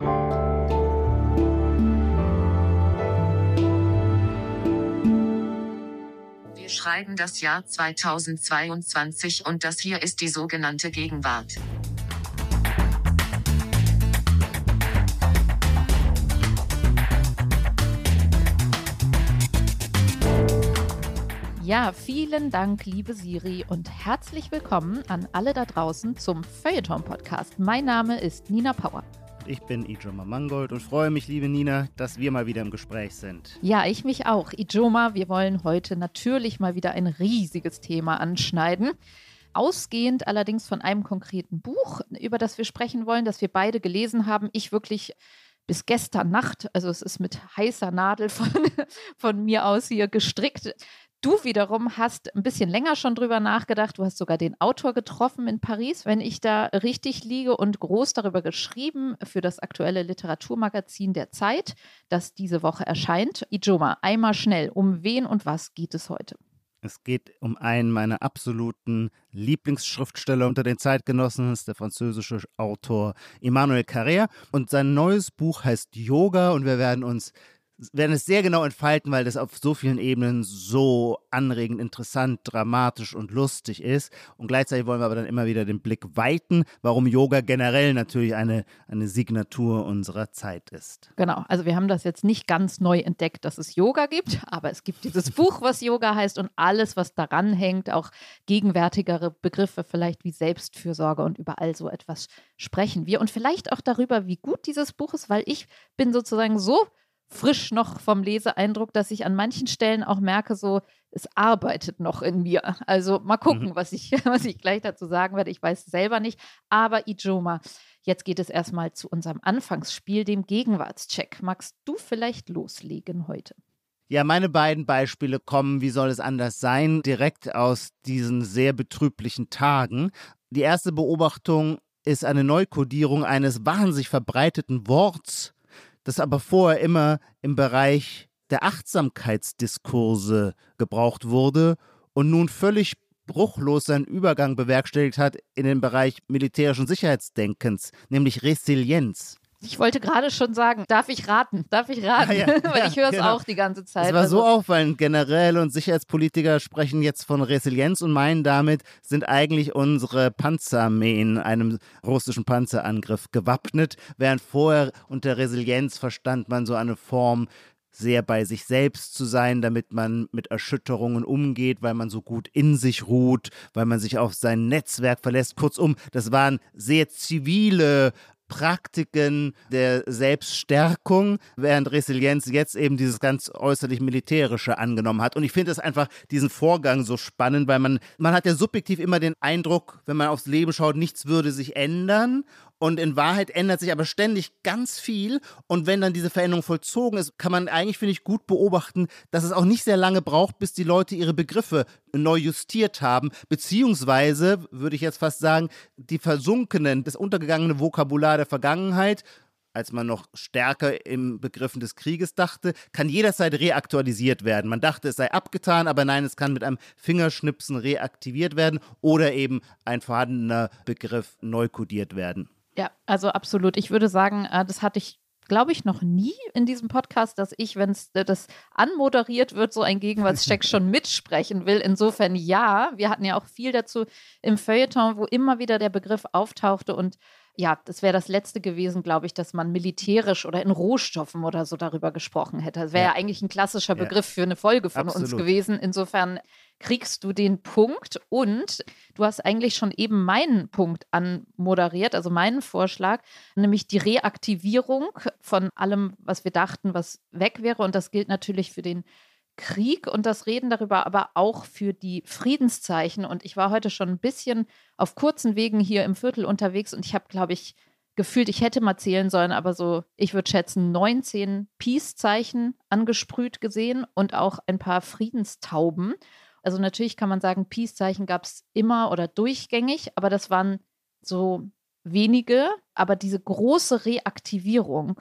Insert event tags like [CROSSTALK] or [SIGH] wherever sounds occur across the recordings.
Wir schreiben das Jahr 2022 und das hier ist die sogenannte Gegenwart. Ja, vielen Dank, liebe Siri, und herzlich willkommen an alle da draußen zum Feuilleton-Podcast. Mein Name ist Nina Power. Ich bin Ijoma Mangold und freue mich, liebe Nina, dass wir mal wieder im Gespräch sind. Ja, ich mich auch. Ijoma, wir wollen heute natürlich mal wieder ein riesiges Thema anschneiden. Ausgehend allerdings von einem konkreten Buch, über das wir sprechen wollen, das wir beide gelesen haben. Ich wirklich bis gestern Nacht, also es ist mit heißer Nadel von, [LAUGHS] von mir aus hier gestrickt. Du wiederum hast ein bisschen länger schon drüber nachgedacht. Du hast sogar den Autor getroffen in Paris, wenn ich da richtig liege, und groß darüber geschrieben für das aktuelle Literaturmagazin der Zeit, das diese Woche erscheint. Ijoma, einmal schnell, um wen und was geht es heute? Es geht um einen meiner absoluten Lieblingsschriftsteller unter den Zeitgenossen, ist der französische Autor Emmanuel Carrère. Und sein neues Buch heißt Yoga und wir werden uns werden es sehr genau entfalten, weil das auf so vielen Ebenen so anregend, interessant, dramatisch und lustig ist. Und gleichzeitig wollen wir aber dann immer wieder den Blick weiten, warum Yoga generell natürlich eine, eine Signatur unserer Zeit ist. Genau, also wir haben das jetzt nicht ganz neu entdeckt, dass es Yoga gibt, aber es gibt dieses Buch, was Yoga heißt und alles, was daran hängt, auch gegenwärtigere Begriffe vielleicht wie Selbstfürsorge und über all so etwas sprechen wir. Und vielleicht auch darüber, wie gut dieses Buch ist, weil ich bin sozusagen so frisch noch vom Leseeindruck, dass ich an manchen Stellen auch merke, so, es arbeitet noch in mir. Also mal gucken, mhm. was, ich, [LAUGHS] was ich gleich dazu sagen werde. Ich weiß selber nicht. Aber Ijoma, jetzt geht es erstmal zu unserem Anfangsspiel, dem Gegenwartscheck. Magst du vielleicht loslegen heute? Ja, meine beiden Beispiele kommen, wie soll es anders sein, direkt aus diesen sehr betrüblichen Tagen. Die erste Beobachtung ist eine Neukodierung eines wahnsinnig verbreiteten Worts das aber vorher immer im Bereich der Achtsamkeitsdiskurse gebraucht wurde und nun völlig bruchlos seinen Übergang bewerkstelligt hat in den Bereich militärischen Sicherheitsdenkens, nämlich Resilienz. Ich wollte gerade schon sagen, darf ich raten? Darf ich raten? Ja, ja, [LAUGHS] Weil ich höre es genau. auch die ganze Zeit. Es war also. so auffallend. Generäle und Sicherheitspolitiker sprechen jetzt von Resilienz und meinen damit, sind eigentlich unsere Panzerarmeen einem russischen Panzerangriff gewappnet, während vorher unter Resilienz verstand man so eine Form sehr bei sich selbst zu sein, damit man mit Erschütterungen umgeht, weil man so gut in sich ruht, weil man sich auf sein Netzwerk verlässt. Kurzum, das waren sehr zivile Praktiken der Selbststärkung, während Resilienz jetzt eben dieses ganz äußerlich militärische angenommen hat. Und ich finde es einfach diesen Vorgang so spannend, weil man, man hat ja subjektiv immer den Eindruck, wenn man aufs Leben schaut, nichts würde sich ändern. Und in Wahrheit ändert sich aber ständig ganz viel. Und wenn dann diese Veränderung vollzogen ist, kann man eigentlich, finde ich, gut beobachten, dass es auch nicht sehr lange braucht, bis die Leute ihre Begriffe neu justiert haben. Beziehungsweise, würde ich jetzt fast sagen, die versunkenen, das untergegangene Vokabular der Vergangenheit als man noch stärker im Begriffen des Krieges dachte, kann jederzeit reaktualisiert werden. Man dachte, es sei abgetan, aber nein, es kann mit einem Fingerschnipsen reaktiviert werden oder eben ein vorhandener Begriff neu kodiert werden. Ja, also absolut. Ich würde sagen, äh, das hatte ich glaube ich, noch nie in diesem Podcast, dass ich, wenn es äh, das anmoderiert wird, so ein Gegenwartscheck [LAUGHS] schon mitsprechen will. Insofern ja, wir hatten ja auch viel dazu im Feuilleton, wo immer wieder der Begriff auftauchte und ja, das wäre das letzte gewesen, glaube ich, dass man militärisch oder in Rohstoffen oder so darüber gesprochen hätte. Das wäre ja. ja. eigentlich ein klassischer Begriff ja. für eine Folge von Absolut. uns gewesen. Insofern kriegst du den Punkt und du hast eigentlich schon eben meinen Punkt anmoderiert, also meinen Vorschlag, nämlich die Reaktivierung von allem, was wir dachten, was weg wäre. Und das gilt natürlich für den Krieg und das Reden darüber, aber auch für die Friedenszeichen. Und ich war heute schon ein bisschen auf kurzen Wegen hier im Viertel unterwegs und ich habe, glaube ich, gefühlt, ich hätte mal zählen sollen, aber so, ich würde schätzen, 19 Peace-Zeichen angesprüht gesehen und auch ein paar Friedenstauben. Also natürlich kann man sagen, Peace-Zeichen gab es immer oder durchgängig, aber das waren so wenige. Aber diese große Reaktivierung,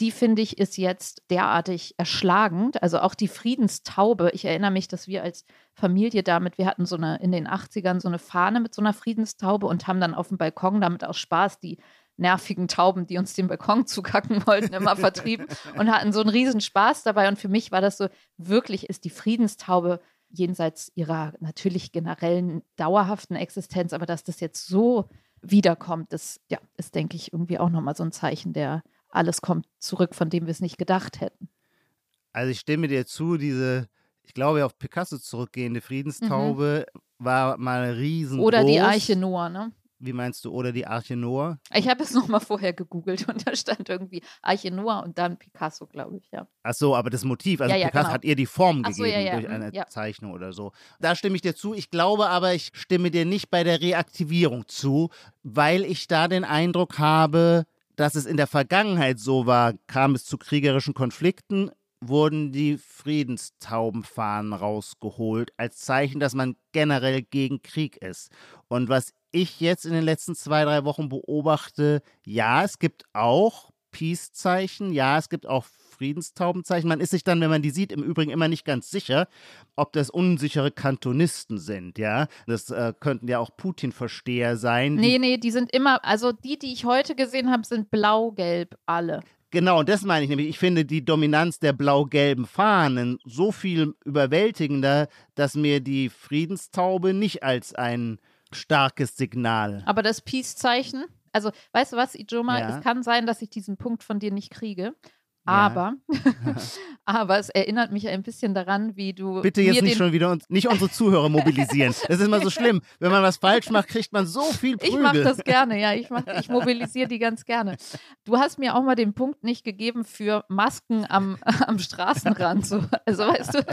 die finde ich ist jetzt derartig erschlagend. Also auch die Friedenstaube. Ich erinnere mich, dass wir als Familie damit, wir hatten so eine in den 80ern so eine Fahne mit so einer Friedenstaube und haben dann auf dem Balkon damit aus Spaß die nervigen Tauben, die uns den Balkon [LAUGHS] zukacken wollten, immer vertrieben und hatten so einen riesen Spaß dabei. Und für mich war das so, wirklich ist die Friedenstaube jenseits ihrer natürlich generellen dauerhaften Existenz, aber dass das jetzt so wiederkommt, das ja, ist, denke ich, irgendwie auch nochmal so ein Zeichen der alles kommt zurück, von dem wir es nicht gedacht hätten. Also ich stimme dir zu, diese, ich glaube, auf Picasso zurückgehende Friedenstaube mhm. war mal riesengroß. Oder die Arche Noah, ne? Wie meinst du, oder die Arche Noah? Ich habe es [LAUGHS] nochmal vorher gegoogelt und da stand irgendwie Arche Noah und dann Picasso, glaube ich, ja. Ach so, aber das Motiv, also ja, ja, Picasso genau. hat ihr die Form gegeben so, ja, durch eine mhm, Zeichnung oder so. Da stimme ich dir zu. Ich glaube aber, ich stimme dir nicht bei der Reaktivierung zu, weil ich da den Eindruck habe, dass es in der Vergangenheit so war, kam es zu kriegerischen Konflikten, wurden die Friedenstaubenfahnen rausgeholt, als Zeichen, dass man generell gegen Krieg ist. Und was ich jetzt in den letzten zwei, drei Wochen beobachte, ja, es gibt auch Peace-Zeichen, ja, es gibt auch Friedenstaubenzeichen. Man ist sich dann, wenn man die sieht, im Übrigen immer nicht ganz sicher, ob das unsichere Kantonisten sind, ja. Das äh, könnten ja auch Putin-Versteher sein. Nee, nee, die sind immer, also die, die ich heute gesehen habe, sind blau-gelb alle. Genau, und das meine ich nämlich. Ich finde die Dominanz der blau-gelben Fahnen so viel überwältigender, dass mir die Friedenstaube nicht als ein starkes Signal. Aber das Peace-Zeichen, also weißt du was, Ijoma, ja. es kann sein, dass ich diesen Punkt von dir nicht kriege. Aber, ja. [LAUGHS] [LAUGHS] aber es erinnert mich ein bisschen daran, wie du. Bitte jetzt nicht schon wieder uns, nicht unsere Zuhörer mobilisieren. [LAUGHS] Das ist immer so schlimm. Wenn man was falsch macht, kriegt man so viel Prügel. Ich mache das gerne, ja. Ich, mach, ich mobilisiere die ganz gerne. Du hast mir auch mal den Punkt nicht gegeben für Masken am, am Straßenrand. So. Also weißt du,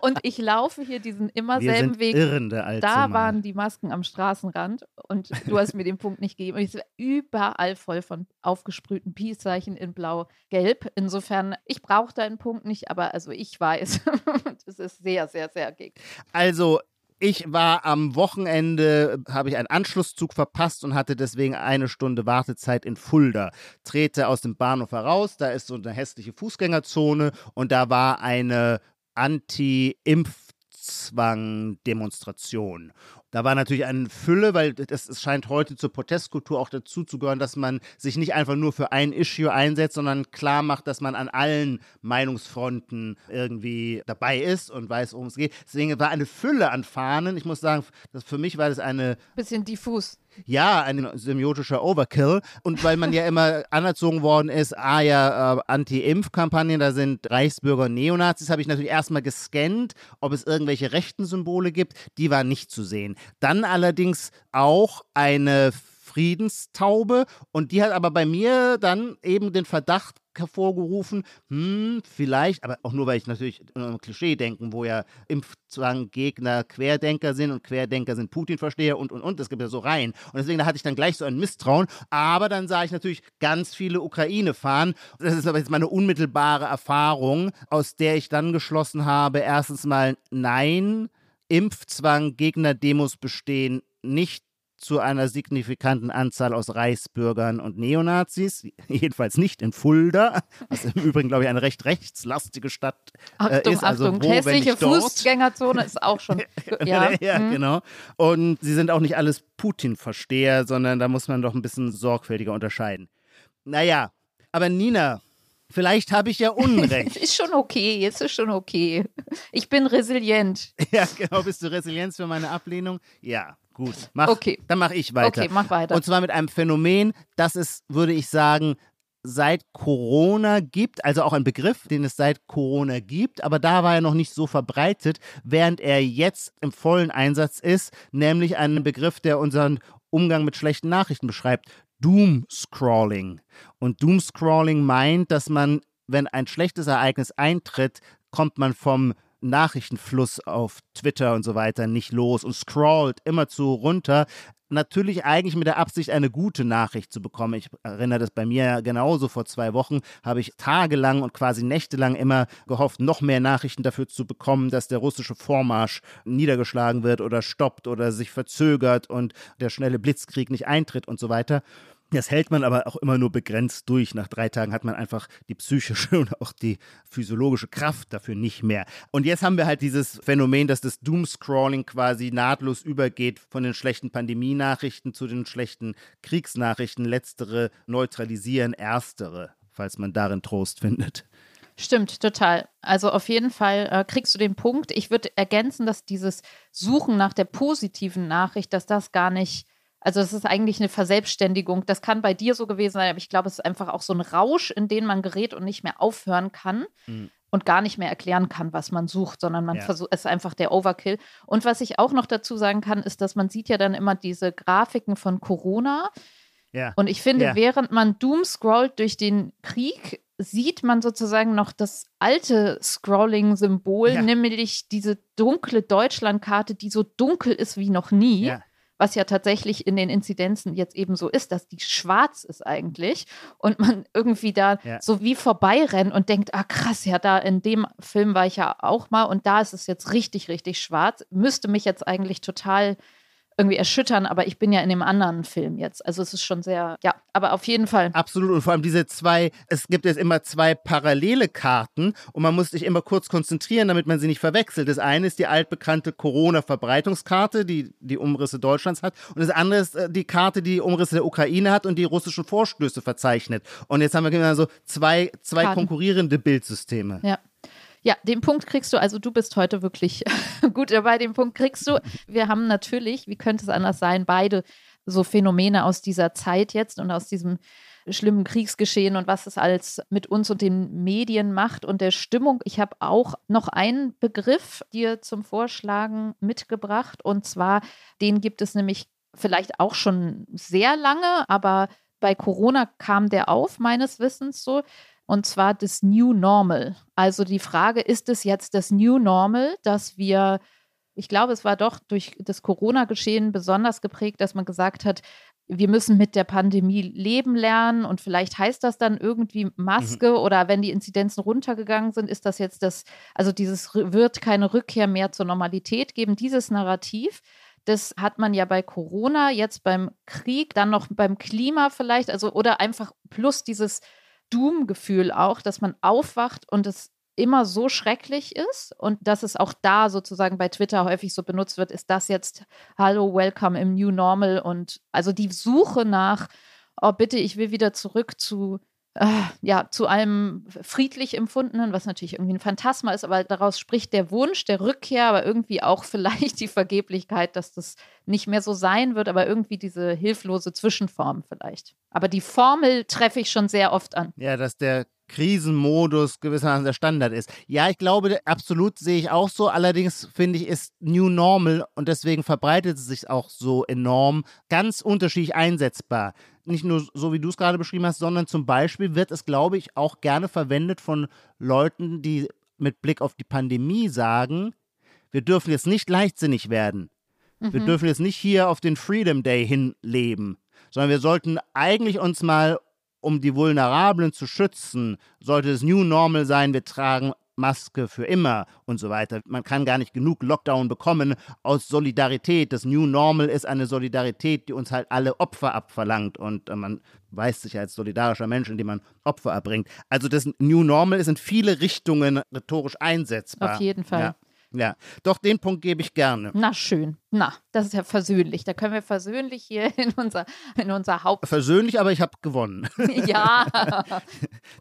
und ich laufe hier diesen immer Wir selben Weg. Irrende, da waren die Masken am Straßenrand und du hast mir den Punkt nicht gegeben. Ich war überall voll von aufgesprühten Peace-Zeichen in Blau-Gelb. In so Insofern, ich brauche deinen Punkt nicht, aber also ich weiß, [LAUGHS] das ist sehr, sehr, sehr gig. Also ich war am Wochenende, habe ich einen Anschlusszug verpasst und hatte deswegen eine Stunde Wartezeit in Fulda. Trete aus dem Bahnhof heraus, da ist so eine hässliche Fußgängerzone und da war eine Anti-Impfzwang-Demonstration. Da war natürlich eine Fülle, weil das scheint heute zur Protestkultur auch dazu zu gehören, dass man sich nicht einfach nur für ein Issue einsetzt, sondern klar macht, dass man an allen Meinungsfronten irgendwie dabei ist und weiß, worum es geht. Deswegen war eine Fülle an Fahnen. Ich muss sagen, das, für mich war das eine. Bisschen diffus ja, ein semiotischer Overkill. Und weil man ja immer [LAUGHS] anerzogen worden ist, ah ja, äh, Anti-Impf-Kampagnen, da sind Reichsbürger Neonazis, habe ich natürlich erstmal gescannt, ob es irgendwelche rechten Symbole gibt. Die waren nicht zu sehen. Dann allerdings auch eine Friedenstaube und die hat aber bei mir dann eben den Verdacht hervorgerufen, hm, vielleicht, aber auch nur, weil ich natürlich ein Klischee denken, wo ja Impfzwanggegner Querdenker sind und Querdenker sind Putin-Versteher und, und, und, das gibt ja so rein. Und deswegen, da hatte ich dann gleich so ein Misstrauen, aber dann sah ich natürlich ganz viele Ukraine fahren. Das ist aber jetzt meine unmittelbare Erfahrung, aus der ich dann geschlossen habe, erstens mal, nein, Impfzwang, Gegner-Demos bestehen nicht zu einer signifikanten Anzahl aus Reichsbürgern und Neonazis, [LAUGHS] jedenfalls nicht in Fulda, was im [LAUGHS] Übrigen, glaube ich, eine recht rechtslastige Stadt äh, Achtung, ist. Also Achtung, wo, hässliche Fußgängerzone ist auch schon. [LAUGHS] ja, ja mhm. genau. Und sie sind auch nicht alles Putin-Versteher, sondern da muss man doch ein bisschen sorgfältiger unterscheiden. Naja, aber Nina, Vielleicht habe ich ja Unrecht. ist schon okay, jetzt ist schon okay. Ich bin resilient. Ja, genau. Bist du Resilienz für meine Ablehnung? Ja, Gut, mach, okay. dann mache ich weiter. Okay, mach weiter. Und zwar mit einem Phänomen, das es, würde ich sagen, seit Corona gibt, also auch ein Begriff, den es seit Corona gibt, aber da war er noch nicht so verbreitet, während er jetzt im vollen Einsatz ist, nämlich einen Begriff, der unseren Umgang mit schlechten Nachrichten beschreibt. Doomscrawling. Und Doomscrawling meint, dass man, wenn ein schlechtes Ereignis eintritt, kommt man vom Nachrichtenfluss auf Twitter und so weiter nicht los und scrollt immerzu runter. Natürlich eigentlich mit der Absicht, eine gute Nachricht zu bekommen. Ich erinnere das bei mir genauso. Vor zwei Wochen habe ich tagelang und quasi nächtelang immer gehofft, noch mehr Nachrichten dafür zu bekommen, dass der russische Vormarsch niedergeschlagen wird oder stoppt oder sich verzögert und der schnelle Blitzkrieg nicht eintritt und so weiter. Das hält man aber auch immer nur begrenzt durch. Nach drei Tagen hat man einfach die psychische [LAUGHS] und auch die physiologische Kraft dafür nicht mehr. Und jetzt haben wir halt dieses Phänomen, dass das Doomscrawling quasi nahtlos übergeht von den schlechten Pandemienachrichten zu den schlechten Kriegsnachrichten. Letztere neutralisieren erstere, falls man darin Trost findet. Stimmt, total. Also auf jeden Fall äh, kriegst du den Punkt. Ich würde ergänzen, dass dieses Suchen nach der positiven Nachricht, dass das gar nicht also es ist eigentlich eine Verselbstständigung. Das kann bei dir so gewesen sein, aber ich glaube, es ist einfach auch so ein Rausch, in den man gerät und nicht mehr aufhören kann mhm. und gar nicht mehr erklären kann, was man sucht, sondern man ja. versucht, es ist einfach der Overkill. Und was ich auch noch dazu sagen kann, ist, dass man sieht ja dann immer diese Grafiken von Corona. Ja. Und ich finde, ja. während man Doom scrollt durch den Krieg, sieht man sozusagen noch das alte Scrolling-Symbol, ja. nämlich diese dunkle Deutschlandkarte, die so dunkel ist wie noch nie. Ja was ja tatsächlich in den Inzidenzen jetzt eben so ist, dass die schwarz ist eigentlich und man irgendwie da ja. so wie vorbeirennt und denkt, ah krass, ja, da in dem Film war ich ja auch mal und da ist es jetzt richtig, richtig schwarz, müsste mich jetzt eigentlich total irgendwie erschüttern, aber ich bin ja in dem anderen Film jetzt. Also es ist schon sehr, ja, aber auf jeden Fall. Absolut und vor allem diese zwei, es gibt jetzt immer zwei parallele Karten und man muss sich immer kurz konzentrieren, damit man sie nicht verwechselt. Das eine ist die altbekannte Corona-Verbreitungskarte, die die Umrisse Deutschlands hat und das andere ist äh, die Karte, die, die Umrisse der Ukraine hat und die russischen Vorstöße verzeichnet. Und jetzt haben wir so zwei, zwei konkurrierende Bildsysteme. Ja. Ja, den Punkt kriegst du, also du bist heute wirklich [LAUGHS] gut dabei, den Punkt kriegst du. Wir haben natürlich, wie könnte es anders sein, beide so Phänomene aus dieser Zeit jetzt und aus diesem schlimmen Kriegsgeschehen und was es alles mit uns und den Medien macht und der Stimmung. Ich habe auch noch einen Begriff dir zum Vorschlagen mitgebracht und zwar, den gibt es nämlich vielleicht auch schon sehr lange, aber bei Corona kam der auf, meines Wissens so und zwar das New Normal. Also die Frage, ist es jetzt das New Normal, dass wir, ich glaube, es war doch durch das Corona-Geschehen besonders geprägt, dass man gesagt hat, wir müssen mit der Pandemie leben lernen und vielleicht heißt das dann irgendwie Maske mhm. oder wenn die Inzidenzen runtergegangen sind, ist das jetzt das, also dieses wird keine Rückkehr mehr zur Normalität geben, dieses Narrativ. Das hat man ja bei Corona, jetzt beim Krieg, dann noch beim Klima vielleicht, also oder einfach plus dieses Doom-Gefühl auch, dass man aufwacht und es immer so schrecklich ist und dass es auch da sozusagen bei Twitter häufig so benutzt wird, ist das jetzt Hallo, Welcome im New Normal und also die Suche nach, oh bitte, ich will wieder zurück zu ja, zu allem friedlich empfundenen, was natürlich irgendwie ein Phantasma ist, aber daraus spricht der Wunsch der Rückkehr, aber irgendwie auch [LAUGHS] vielleicht die Vergeblichkeit, dass das nicht mehr so sein wird, aber irgendwie diese hilflose Zwischenform vielleicht. Aber die Formel treffe ich schon sehr oft an. Ja, dass der Krisenmodus gewissermaßen der Standard ist. Ja, ich glaube, absolut sehe ich auch so. Allerdings finde ich, ist New Normal und deswegen verbreitet es sich auch so enorm ganz unterschiedlich einsetzbar nicht nur so, wie du es gerade beschrieben hast, sondern zum Beispiel wird es, glaube ich, auch gerne verwendet von Leuten, die mit Blick auf die Pandemie sagen, wir dürfen jetzt nicht leichtsinnig werden. Mhm. Wir dürfen jetzt nicht hier auf den Freedom Day hinleben, sondern wir sollten eigentlich uns mal, um die Vulnerablen zu schützen, sollte es New Normal sein, wir tragen Maske für immer und so weiter. Man kann gar nicht genug Lockdown bekommen aus Solidarität. Das New Normal ist eine Solidarität, die uns halt alle Opfer abverlangt und äh, man weist sich als solidarischer Mensch, indem man Opfer erbringt. Also das New Normal ist in viele Richtungen rhetorisch einsetzbar. Auf jeden Fall. Ja. Ja, doch den Punkt gebe ich gerne. Na schön. Na, das ist ja versöhnlich. Da können wir versöhnlich hier [LAUGHS] in unser, in unser Haupt. Versöhnlich, aber ich habe gewonnen. [LAUGHS] ja. [LAUGHS]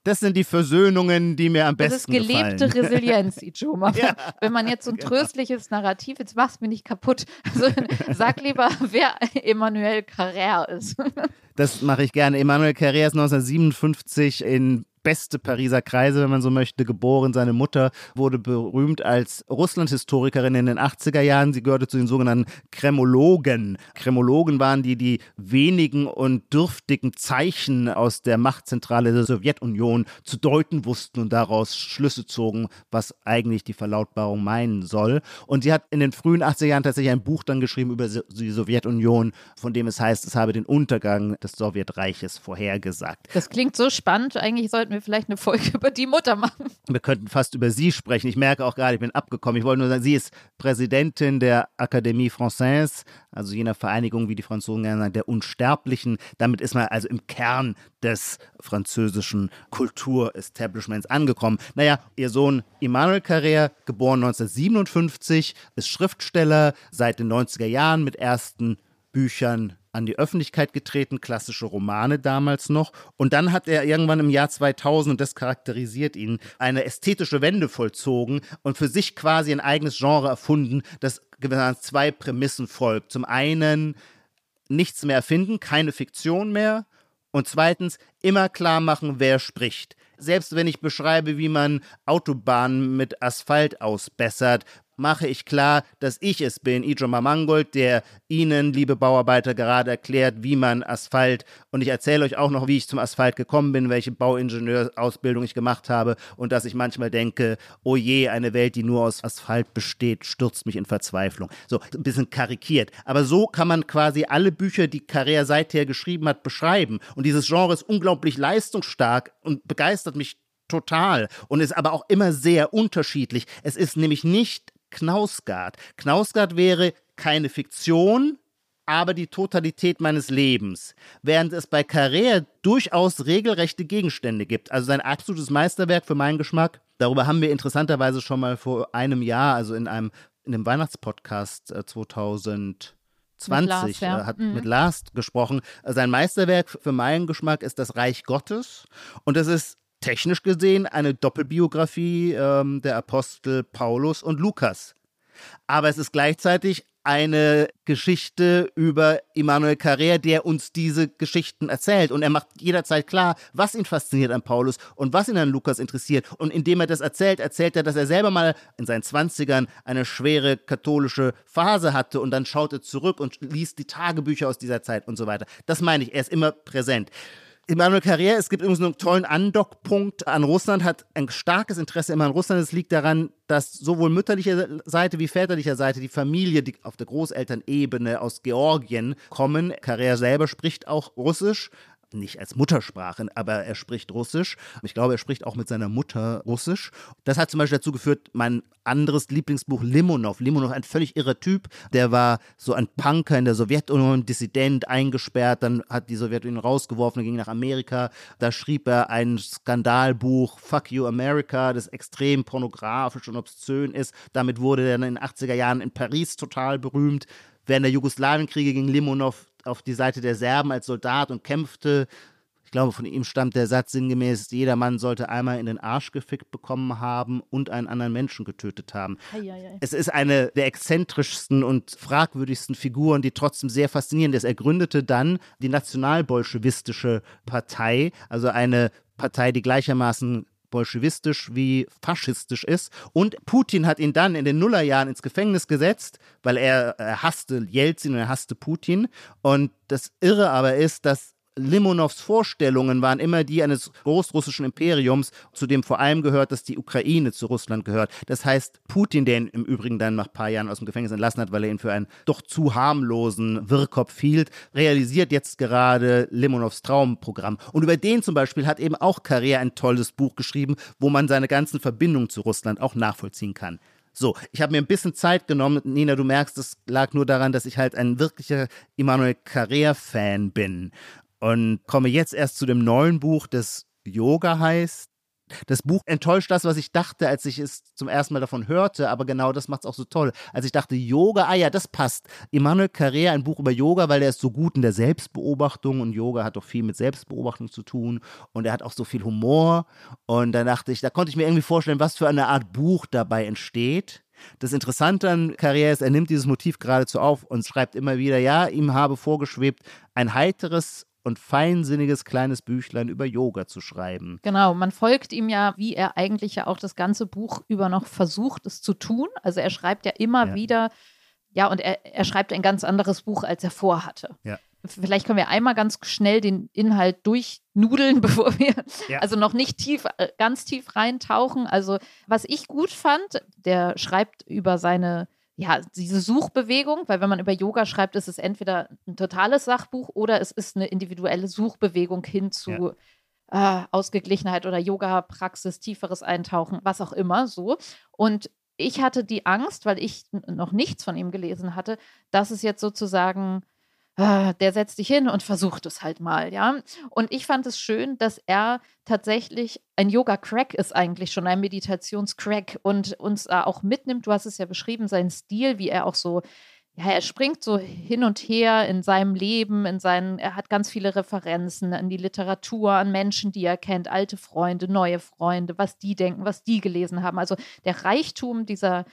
Das sind die Versöhnungen, die mir am besten gefallen. Das ist gelebte gefallen. Resilienz, Ijoma. Ja. Wenn man jetzt so ein genau. tröstliches Narrativ, jetzt machst du mir nicht kaputt. Also, sag lieber, wer Emmanuel Carrère ist. Das mache ich gerne. Emmanuel Carrère ist 1957 in beste Pariser Kreise, wenn man so möchte, geboren. Seine Mutter wurde berühmt als Russland-Historikerin in den 80er Jahren. Sie gehörte zu den sogenannten Kremologen. Kremologen waren die, die wenigen und dürftigen Zeichen aus der Machtzentrale der Sowjetunion zu deuten wussten und daraus Schlüsse zogen, was eigentlich die Verlautbarung meinen soll. Und sie hat in den frühen 80er Jahren tatsächlich ein Buch dann geschrieben über die Sowjetunion, von dem es heißt, es habe den Untergang des Sowjetreiches vorhergesagt. Das klingt so spannend. Eigentlich sollten wir wir vielleicht eine Folge [LAUGHS] über die Mutter machen. Wir könnten fast über sie sprechen. Ich merke auch gerade, ich bin abgekommen. Ich wollte nur sagen, sie ist Präsidentin der Académie Française, also jener Vereinigung, wie die Franzosen gerne sagen, der Unsterblichen. Damit ist man also im Kern des französischen Kulturestablishments angekommen. Naja, ihr Sohn Emmanuel Carrère, geboren 1957, ist Schriftsteller seit den 90er Jahren mit ersten Büchern an die Öffentlichkeit getreten, klassische Romane damals noch. Und dann hat er irgendwann im Jahr 2000, und das charakterisiert ihn, eine ästhetische Wende vollzogen und für sich quasi ein eigenes Genre erfunden, das zwei Prämissen folgt. Zum einen nichts mehr erfinden, keine Fiktion mehr. Und zweitens immer klar machen, wer spricht. Selbst wenn ich beschreibe, wie man Autobahnen mit Asphalt ausbessert, mache ich klar, dass ich es bin, Ijoma Mangold, der Ihnen, liebe Bauarbeiter, gerade erklärt, wie man Asphalt und ich erzähle euch auch noch, wie ich zum Asphalt gekommen bin, welche Bauingenieurausbildung ich gemacht habe und dass ich manchmal denke, oh je, eine Welt, die nur aus Asphalt besteht, stürzt mich in Verzweiflung. So, ein bisschen karikiert. Aber so kann man quasi alle Bücher, die Carrère seither geschrieben hat, beschreiben. Und dieses Genre ist unglaublich leistungsstark und begeistert mich total und ist aber auch immer sehr unterschiedlich. Es ist nämlich nicht Knausgard. Knausgard wäre keine Fiktion, aber die Totalität meines Lebens. Während es bei Carrère durchaus regelrechte Gegenstände gibt. Also sein absolutes Meisterwerk für meinen Geschmack. Darüber haben wir interessanterweise schon mal vor einem Jahr, also in einem in dem Weihnachtspodcast 2020 äh, mit Lars, ja. Äh, hat mhm. mit Lars gesprochen. Sein Meisterwerk für meinen Geschmack ist das Reich Gottes und das ist technisch gesehen eine Doppelbiografie ähm, der Apostel Paulus und Lukas. Aber es ist gleichzeitig eine Geschichte über Immanuel Carrère, der uns diese Geschichten erzählt. Und er macht jederzeit klar, was ihn fasziniert an Paulus und was ihn an Lukas interessiert. Und indem er das erzählt, erzählt er, dass er selber mal in seinen Zwanzigern eine schwere katholische Phase hatte und dann schaut er zurück und liest die Tagebücher aus dieser Zeit und so weiter. Das meine ich, er ist immer präsent. Immanuel Carrère, es gibt übrigens einen tollen Andockpunkt an Russland, hat ein starkes Interesse immer an Russland. Es liegt daran, dass sowohl mütterlicher Seite wie väterlicher Seite die Familie, die auf der Großelternebene aus Georgien kommen. Carrère selber spricht auch Russisch, nicht als Muttersprache, aber er spricht Russisch. Ich glaube, er spricht auch mit seiner Mutter Russisch. Das hat zum Beispiel dazu geführt, mein anderes Lieblingsbuch Limonov. Limonov, ein völlig irrer Typ, der war so ein Punker in der Sowjetunion, Dissident, eingesperrt, dann hat die Sowjetunion rausgeworfen, ging nach Amerika. Da schrieb er ein Skandalbuch, Fuck You America, das extrem pornografisch und obszön ist. Damit wurde er in den 80er Jahren in Paris total berühmt. Während der Jugoslawienkriege ging Limonov auf die Seite der Serben als Soldat und kämpfte. Ich glaube, von ihm stammt der Satz sinngemäß, jeder Mann sollte einmal in den Arsch gefickt bekommen haben und einen anderen Menschen getötet haben. Eieiei. Es ist eine der exzentrischsten und fragwürdigsten Figuren, die trotzdem sehr faszinierend ist. Er gründete dann die nationalbolschewistische Partei, also eine Partei, die gleichermaßen bolschewistisch wie faschistisch ist. Und Putin hat ihn dann in den Nullerjahren ins Gefängnis gesetzt, weil er, er hasste Jelzin und er hasste Putin. Und das Irre aber ist, dass Limonows Vorstellungen waren immer die eines großrussischen Imperiums, zu dem vor allem gehört, dass die Ukraine zu Russland gehört. Das heißt, Putin, der ihn im Übrigen dann nach ein paar Jahren aus dem Gefängnis entlassen hat, weil er ihn für einen doch zu harmlosen Wirrkopf hielt, realisiert jetzt gerade Limonows Traumprogramm. Und über den zum Beispiel hat eben auch Carrère ein tolles Buch geschrieben, wo man seine ganzen Verbindungen zu Russland auch nachvollziehen kann. So, ich habe mir ein bisschen Zeit genommen. Nina, du merkst, es lag nur daran, dass ich halt ein wirklicher Immanuel Carrère-Fan bin und komme jetzt erst zu dem neuen Buch, das Yoga heißt. Das Buch enttäuscht das, was ich dachte, als ich es zum ersten Mal davon hörte, aber genau das macht es auch so toll. Als ich dachte, Yoga, ah ja, das passt. Immanuel Carrère, ein Buch über Yoga, weil er ist so gut in der Selbstbeobachtung und Yoga hat doch viel mit Selbstbeobachtung zu tun und er hat auch so viel Humor. Und da dachte ich, da konnte ich mir irgendwie vorstellen, was für eine Art Buch dabei entsteht. Das Interessante an Carrière ist, er nimmt dieses Motiv geradezu auf und schreibt immer wieder, ja, ihm habe vorgeschwebt, ein heiteres und feinsinniges kleines Büchlein über Yoga zu schreiben. Genau, man folgt ihm ja, wie er eigentlich ja auch das ganze Buch über noch versucht, es zu tun. Also er schreibt ja immer ja. wieder, ja, und er, er schreibt ein ganz anderes Buch, als er vorhatte. Ja. Vielleicht können wir einmal ganz schnell den Inhalt durchnudeln, [LAUGHS] bevor wir ja. also noch nicht tief, äh, ganz tief reintauchen. Also, was ich gut fand, der schreibt über seine ja, diese Suchbewegung, weil wenn man über Yoga schreibt, ist es entweder ein totales Sachbuch oder es ist eine individuelle Suchbewegung hin zu ja. äh, Ausgeglichenheit oder Yoga-Praxis, tieferes Eintauchen, was auch immer so. Und ich hatte die Angst, weil ich noch nichts von ihm gelesen hatte, dass es jetzt sozusagen äh, der setzt sich hin und versucht es halt mal, ja. Und ich fand es schön, dass er tatsächlich ein Yoga-Crack ist eigentlich schon, ein Meditations-Crack und uns äh, auch mitnimmt. Du hast es ja beschrieben, sein Stil, wie er auch so ja, er springt so hin und her in seinem Leben, in seinen, er hat ganz viele Referenzen an die Literatur, an Menschen, die er kennt, alte Freunde, neue Freunde, was die denken, was die gelesen haben. Also der Reichtum dieser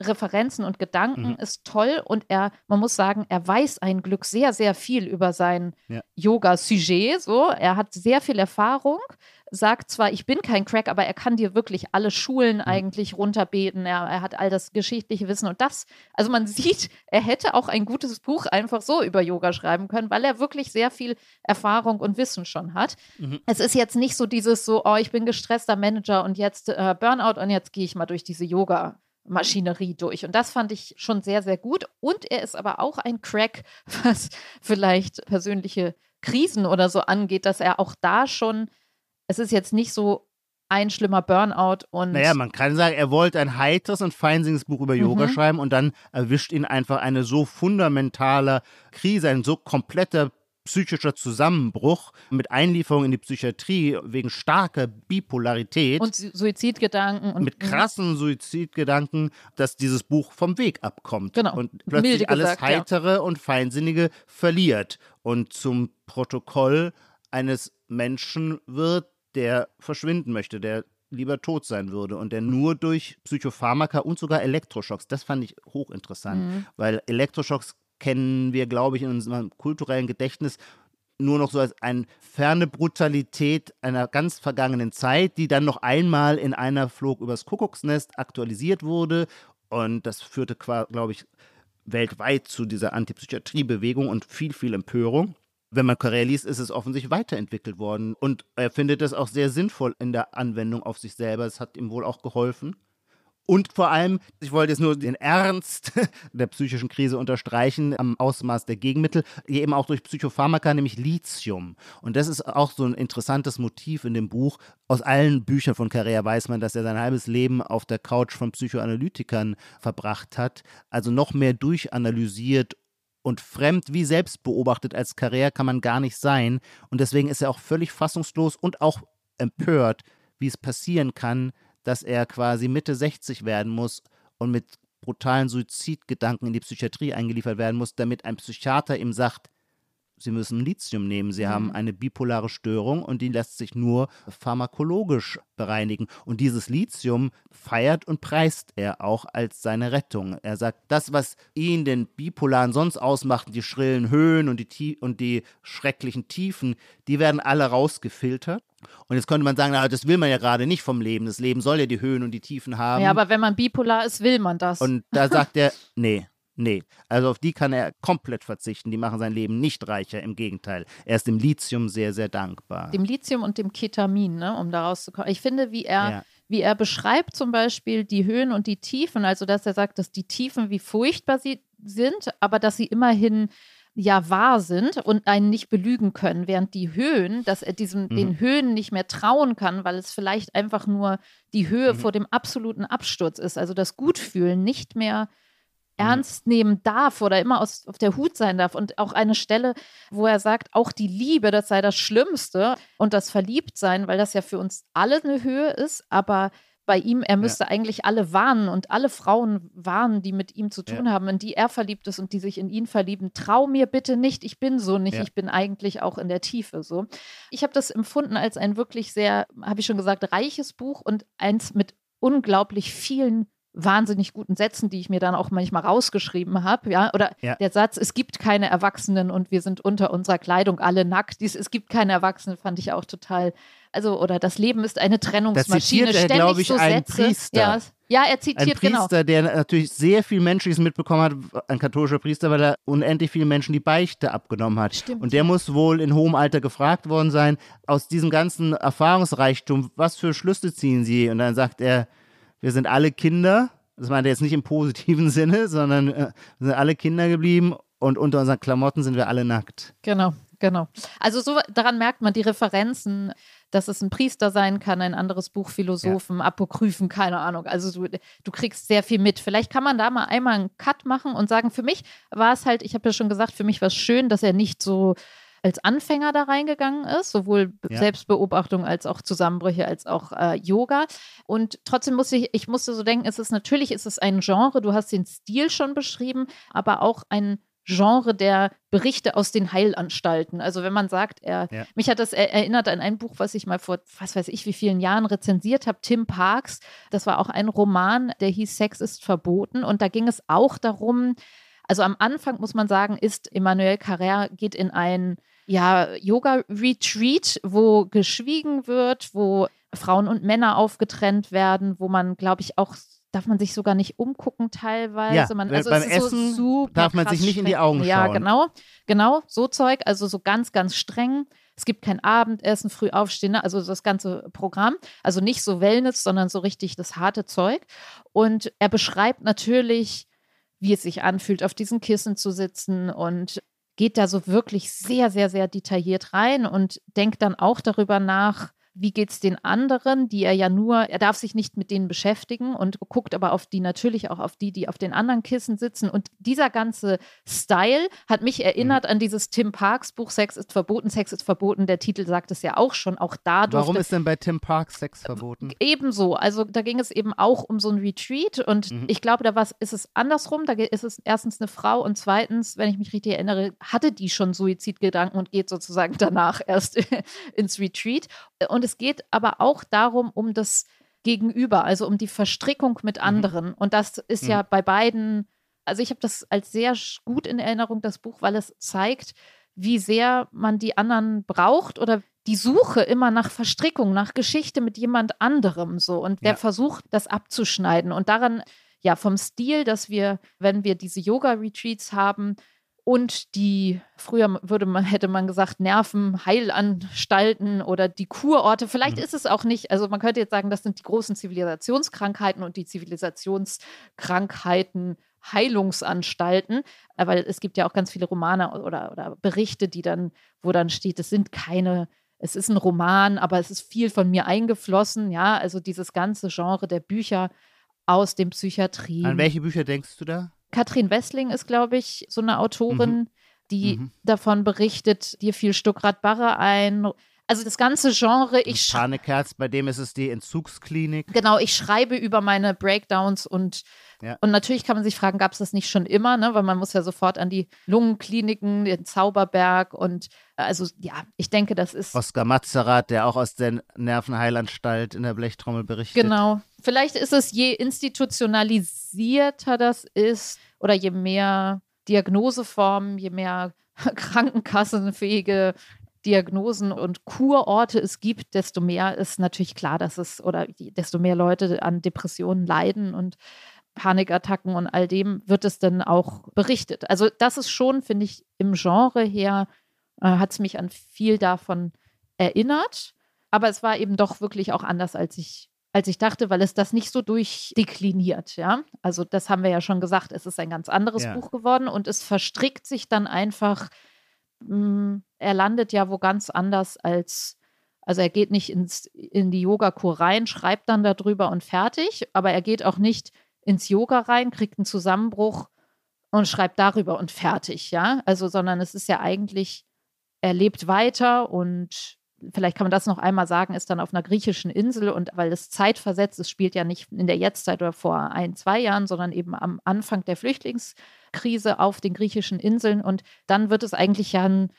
Referenzen und Gedanken mhm. ist toll und er, man muss sagen, er weiß ein Glück sehr, sehr viel über sein ja. Yoga-Sujet. So, er hat sehr viel Erfahrung, sagt zwar, ich bin kein Crack, aber er kann dir wirklich alle Schulen mhm. eigentlich runterbeten. Er, er hat all das geschichtliche Wissen und das, also man [LAUGHS] sieht, er hätte auch ein gutes Buch einfach so über Yoga schreiben können, weil er wirklich sehr viel Erfahrung und Wissen schon hat. Mhm. Es ist jetzt nicht so dieses so, oh, ich bin gestresster Manager und jetzt äh, Burnout und jetzt gehe ich mal durch diese Yoga. Maschinerie durch. Und das fand ich schon sehr, sehr gut. Und er ist aber auch ein Crack, [LAUGHS] was vielleicht persönliche Krisen oder so angeht, dass er auch da schon, es ist jetzt nicht so ein schlimmer Burnout und. Naja, man kann sagen, er wollte ein heiteres und feinsinniges Buch über Yoga mhm. schreiben und dann erwischt ihn einfach eine so fundamentale Krise, ein so kompletter psychischer Zusammenbruch mit Einlieferung in die Psychiatrie wegen starker Bipolarität. Und Suizidgedanken. Und, mit krassen Suizidgedanken, dass dieses Buch vom Weg abkommt. Genau. Und plötzlich Milde alles gesagt, Heitere ja. und Feinsinnige verliert und zum Protokoll eines Menschen wird, der verschwinden möchte, der lieber tot sein würde und der nur durch Psychopharmaka und sogar Elektroschocks, das fand ich hochinteressant, mhm. weil Elektroschocks kennen wir, glaube ich, in unserem kulturellen Gedächtnis nur noch so als eine ferne Brutalität einer ganz vergangenen Zeit, die dann noch einmal in einer Flug übers Kuckucksnest aktualisiert wurde. Und das führte, glaube ich, weltweit zu dieser Antipsychiatriebewegung und viel, viel Empörung. Wenn man Korea liest, ist es offensichtlich weiterentwickelt worden. Und er findet es auch sehr sinnvoll in der Anwendung auf sich selber. Es hat ihm wohl auch geholfen. Und vor allem, ich wollte jetzt nur den Ernst [LAUGHS] der psychischen Krise unterstreichen, am Ausmaß der Gegenmittel, eben auch durch Psychopharmaka, nämlich Lithium. Und das ist auch so ein interessantes Motiv in dem Buch. Aus allen Büchern von Carrea weiß man, dass er sein halbes Leben auf der Couch von Psychoanalytikern verbracht hat, also noch mehr durchanalysiert und fremd wie selbst beobachtet als Carrea kann man gar nicht sein. Und deswegen ist er auch völlig fassungslos und auch empört, wie es passieren kann, dass er quasi Mitte 60 werden muss und mit brutalen Suizidgedanken in die Psychiatrie eingeliefert werden muss, damit ein Psychiater ihm sagt, Sie müssen Lithium nehmen. Sie mhm. haben eine bipolare Störung und die lässt sich nur pharmakologisch bereinigen. Und dieses Lithium feiert und preist er auch als seine Rettung. Er sagt, das, was ihn den Bipolaren sonst ausmacht, die schrillen Höhen und die, und die schrecklichen Tiefen, die werden alle rausgefiltert. Und jetzt könnte man sagen, na, das will man ja gerade nicht vom Leben. Das Leben soll ja die Höhen und die Tiefen haben. Ja, aber wenn man bipolar ist, will man das. Und da sagt er, [LAUGHS] nee. Nee, also auf die kann er komplett verzichten. Die machen sein Leben nicht reicher. Im Gegenteil, er ist dem Lithium sehr, sehr dankbar. Dem Lithium und dem Ketamin, ne, um daraus zu kommen. Ich finde, wie er, ja. wie er beschreibt zum Beispiel die Höhen und die Tiefen, also dass er sagt, dass die Tiefen wie furchtbar sie sind, aber dass sie immerhin ja wahr sind und einen nicht belügen können, während die Höhen, dass er diesen, mhm. den Höhen nicht mehr trauen kann, weil es vielleicht einfach nur die Höhe mhm. vor dem absoluten Absturz ist, also das Gutfühlen nicht mehr. Ernst nehmen darf oder immer aus, auf der Hut sein darf. Und auch eine Stelle, wo er sagt, auch die Liebe, das sei das Schlimmste und das Verliebtsein, weil das ja für uns alle eine Höhe ist, aber bei ihm, er müsste ja. eigentlich alle warnen und alle Frauen warnen, die mit ihm zu tun ja. haben, in die er verliebt ist und die sich in ihn verlieben. Trau mir bitte nicht, ich bin so nicht, ja. ich bin eigentlich auch in der Tiefe so. Ich habe das empfunden als ein wirklich sehr, habe ich schon gesagt, reiches Buch und eins mit unglaublich vielen wahnsinnig guten Sätzen, die ich mir dann auch manchmal rausgeschrieben habe, ja, oder ja. der Satz, es gibt keine Erwachsenen und wir sind unter unserer Kleidung alle nackt. Dies, es gibt keine Erwachsenen, fand ich auch total, also, oder das Leben ist eine Trennungsmaschine. Das zitiert er, glaube ich, so ein Sätze. Priester. Ja, ja, er zitiert ein genau. Priester, genau. der natürlich sehr viel Menschliches mitbekommen hat, ein katholischer Priester, weil er unendlich vielen Menschen die Beichte abgenommen hat. Stimmt, und der muss wohl in hohem Alter gefragt worden sein, aus diesem ganzen Erfahrungsreichtum, was für Schlüsse ziehen Sie? Und dann sagt er, wir sind alle Kinder das meint er jetzt nicht im positiven [LAUGHS] Sinne, sondern äh, wir sind alle Kinder geblieben und unter unseren Klamotten sind wir alle nackt. Genau, genau. Also so daran merkt man die Referenzen dass es ein Priester sein kann, ein anderes Buch Philosophen, ja. Apokryphen, keine Ahnung. Also du, du kriegst sehr viel mit. Vielleicht kann man da mal einmal einen Cut machen und sagen, für mich war es halt, ich habe ja schon gesagt, für mich war es schön, dass er nicht so als Anfänger da reingegangen ist, sowohl ja. Selbstbeobachtung als auch Zusammenbrüche, als auch äh, Yoga. Und trotzdem musste ich, ich musste so denken, es ist natürlich, ist es ein Genre, du hast den Stil schon beschrieben, aber auch ein Genre der Berichte aus den Heilanstalten. Also wenn man sagt, er, ja. mich hat das erinnert an ein Buch, was ich mal vor, was weiß ich, wie vielen Jahren rezensiert habe, Tim Parks. Das war auch ein Roman, der hieß Sex ist verboten. Und da ging es auch darum, also am Anfang muss man sagen, ist Emmanuel Carrère geht in ein ja, Yoga-Retreat, wo geschwiegen wird, wo Frauen und Männer aufgetrennt werden, wo man, glaube ich, auch darf man sich sogar nicht umgucken teilweise. Ja, man, also beim Essen so darf man sich nicht in die Augen schauen. Ja, genau, genau, so Zeug, also so ganz, ganz streng. Es gibt kein Abendessen, früh aufstehen, ne? also das ganze Programm. Also nicht so Wellness, sondern so richtig das harte Zeug. Und er beschreibt natürlich, wie es sich anfühlt, auf diesen Kissen zu sitzen und geht da so wirklich sehr, sehr, sehr detailliert rein und denkt dann auch darüber nach, wie geht es den anderen, die er ja nur, er darf sich nicht mit denen beschäftigen und guckt aber auf die natürlich auch auf die, die auf den anderen Kissen sitzen. Und dieser ganze Style hat mich erinnert mhm. an dieses Tim Parks Buch Sex ist verboten, Sex ist verboten. Der Titel sagt es ja auch schon, auch da Warum ist denn bei Tim Parks Sex verboten? Ebenso, also da ging es eben auch um so ein Retreat und mhm. ich glaube, da war, ist es andersrum. Da ist es erstens eine Frau und zweitens, wenn ich mich richtig erinnere, hatte die schon Suizidgedanken und geht sozusagen danach erst [LAUGHS] ins Retreat. Und es geht aber auch darum, um das Gegenüber, also um die Verstrickung mit mhm. anderen. Mhm. Und das ist mhm. ja bei beiden, also ich habe das als sehr gut in Erinnerung, das Buch, weil es zeigt, wie sehr man die anderen braucht oder die Suche immer nach Verstrickung, nach Geschichte mit jemand anderem so und der ja. versucht, das abzuschneiden. Und daran, ja, vom Stil, dass wir, wenn wir diese Yoga-Retreats haben, und die, früher würde man, hätte man gesagt, Nervenheilanstalten oder die Kurorte. Vielleicht mhm. ist es auch nicht, also man könnte jetzt sagen, das sind die großen Zivilisationskrankheiten und die Zivilisationskrankheiten Heilungsanstalten, weil es gibt ja auch ganz viele Romane oder, oder Berichte, die dann, wo dann steht, es sind keine, es ist ein Roman, aber es ist viel von mir eingeflossen, ja, also dieses ganze Genre der Bücher aus dem Psychiatrie. An welche Bücher denkst du da? Katrin Wessling ist, glaube ich, so eine Autorin, mhm. die mhm. davon berichtet, dir fiel Stuckrad Barre ein. Also das ganze Genre, ich Panikherz, bei dem ist es die Entzugsklinik. Genau, ich schreibe über meine Breakdowns und, ja. und natürlich kann man sich fragen, gab es das nicht schon immer, ne? Weil man muss ja sofort an die Lungenkliniken, den Zauberberg und also ja, ich denke, das ist. Oskar Matzerath, der auch aus der Nervenheilanstalt in der Blechtrommel berichtet. Genau. Vielleicht ist es, je institutionalisierter das ist oder je mehr Diagnoseformen, je mehr [LAUGHS] krankenkassenfähige Diagnosen und Kurorte es gibt, desto mehr ist natürlich klar, dass es oder desto mehr Leute an Depressionen leiden und Panikattacken und all dem wird es dann auch berichtet. Also das ist schon, finde ich, im Genre her äh, hat es mich an viel davon erinnert, aber es war eben doch wirklich auch anders, als ich als ich dachte, weil es das nicht so durchdekliniert, ja. Also das haben wir ja schon gesagt, es ist ein ganz anderes ja. Buch geworden und es verstrickt sich dann einfach hm, er landet ja wo ganz anders als, also er geht nicht ins, in die Yogakur rein, schreibt dann darüber und fertig, aber er geht auch nicht ins Yoga rein, kriegt einen Zusammenbruch und schreibt darüber und fertig, ja. Also, sondern es ist ja eigentlich, er lebt weiter und vielleicht kann man das noch einmal sagen, ist dann auf einer griechischen Insel und weil es zeitversetzt ist, spielt ja nicht in der Jetztzeit oder vor ein, zwei Jahren, sondern eben am Anfang der Flüchtlingskrise auf den griechischen Inseln und dann wird es eigentlich ja ein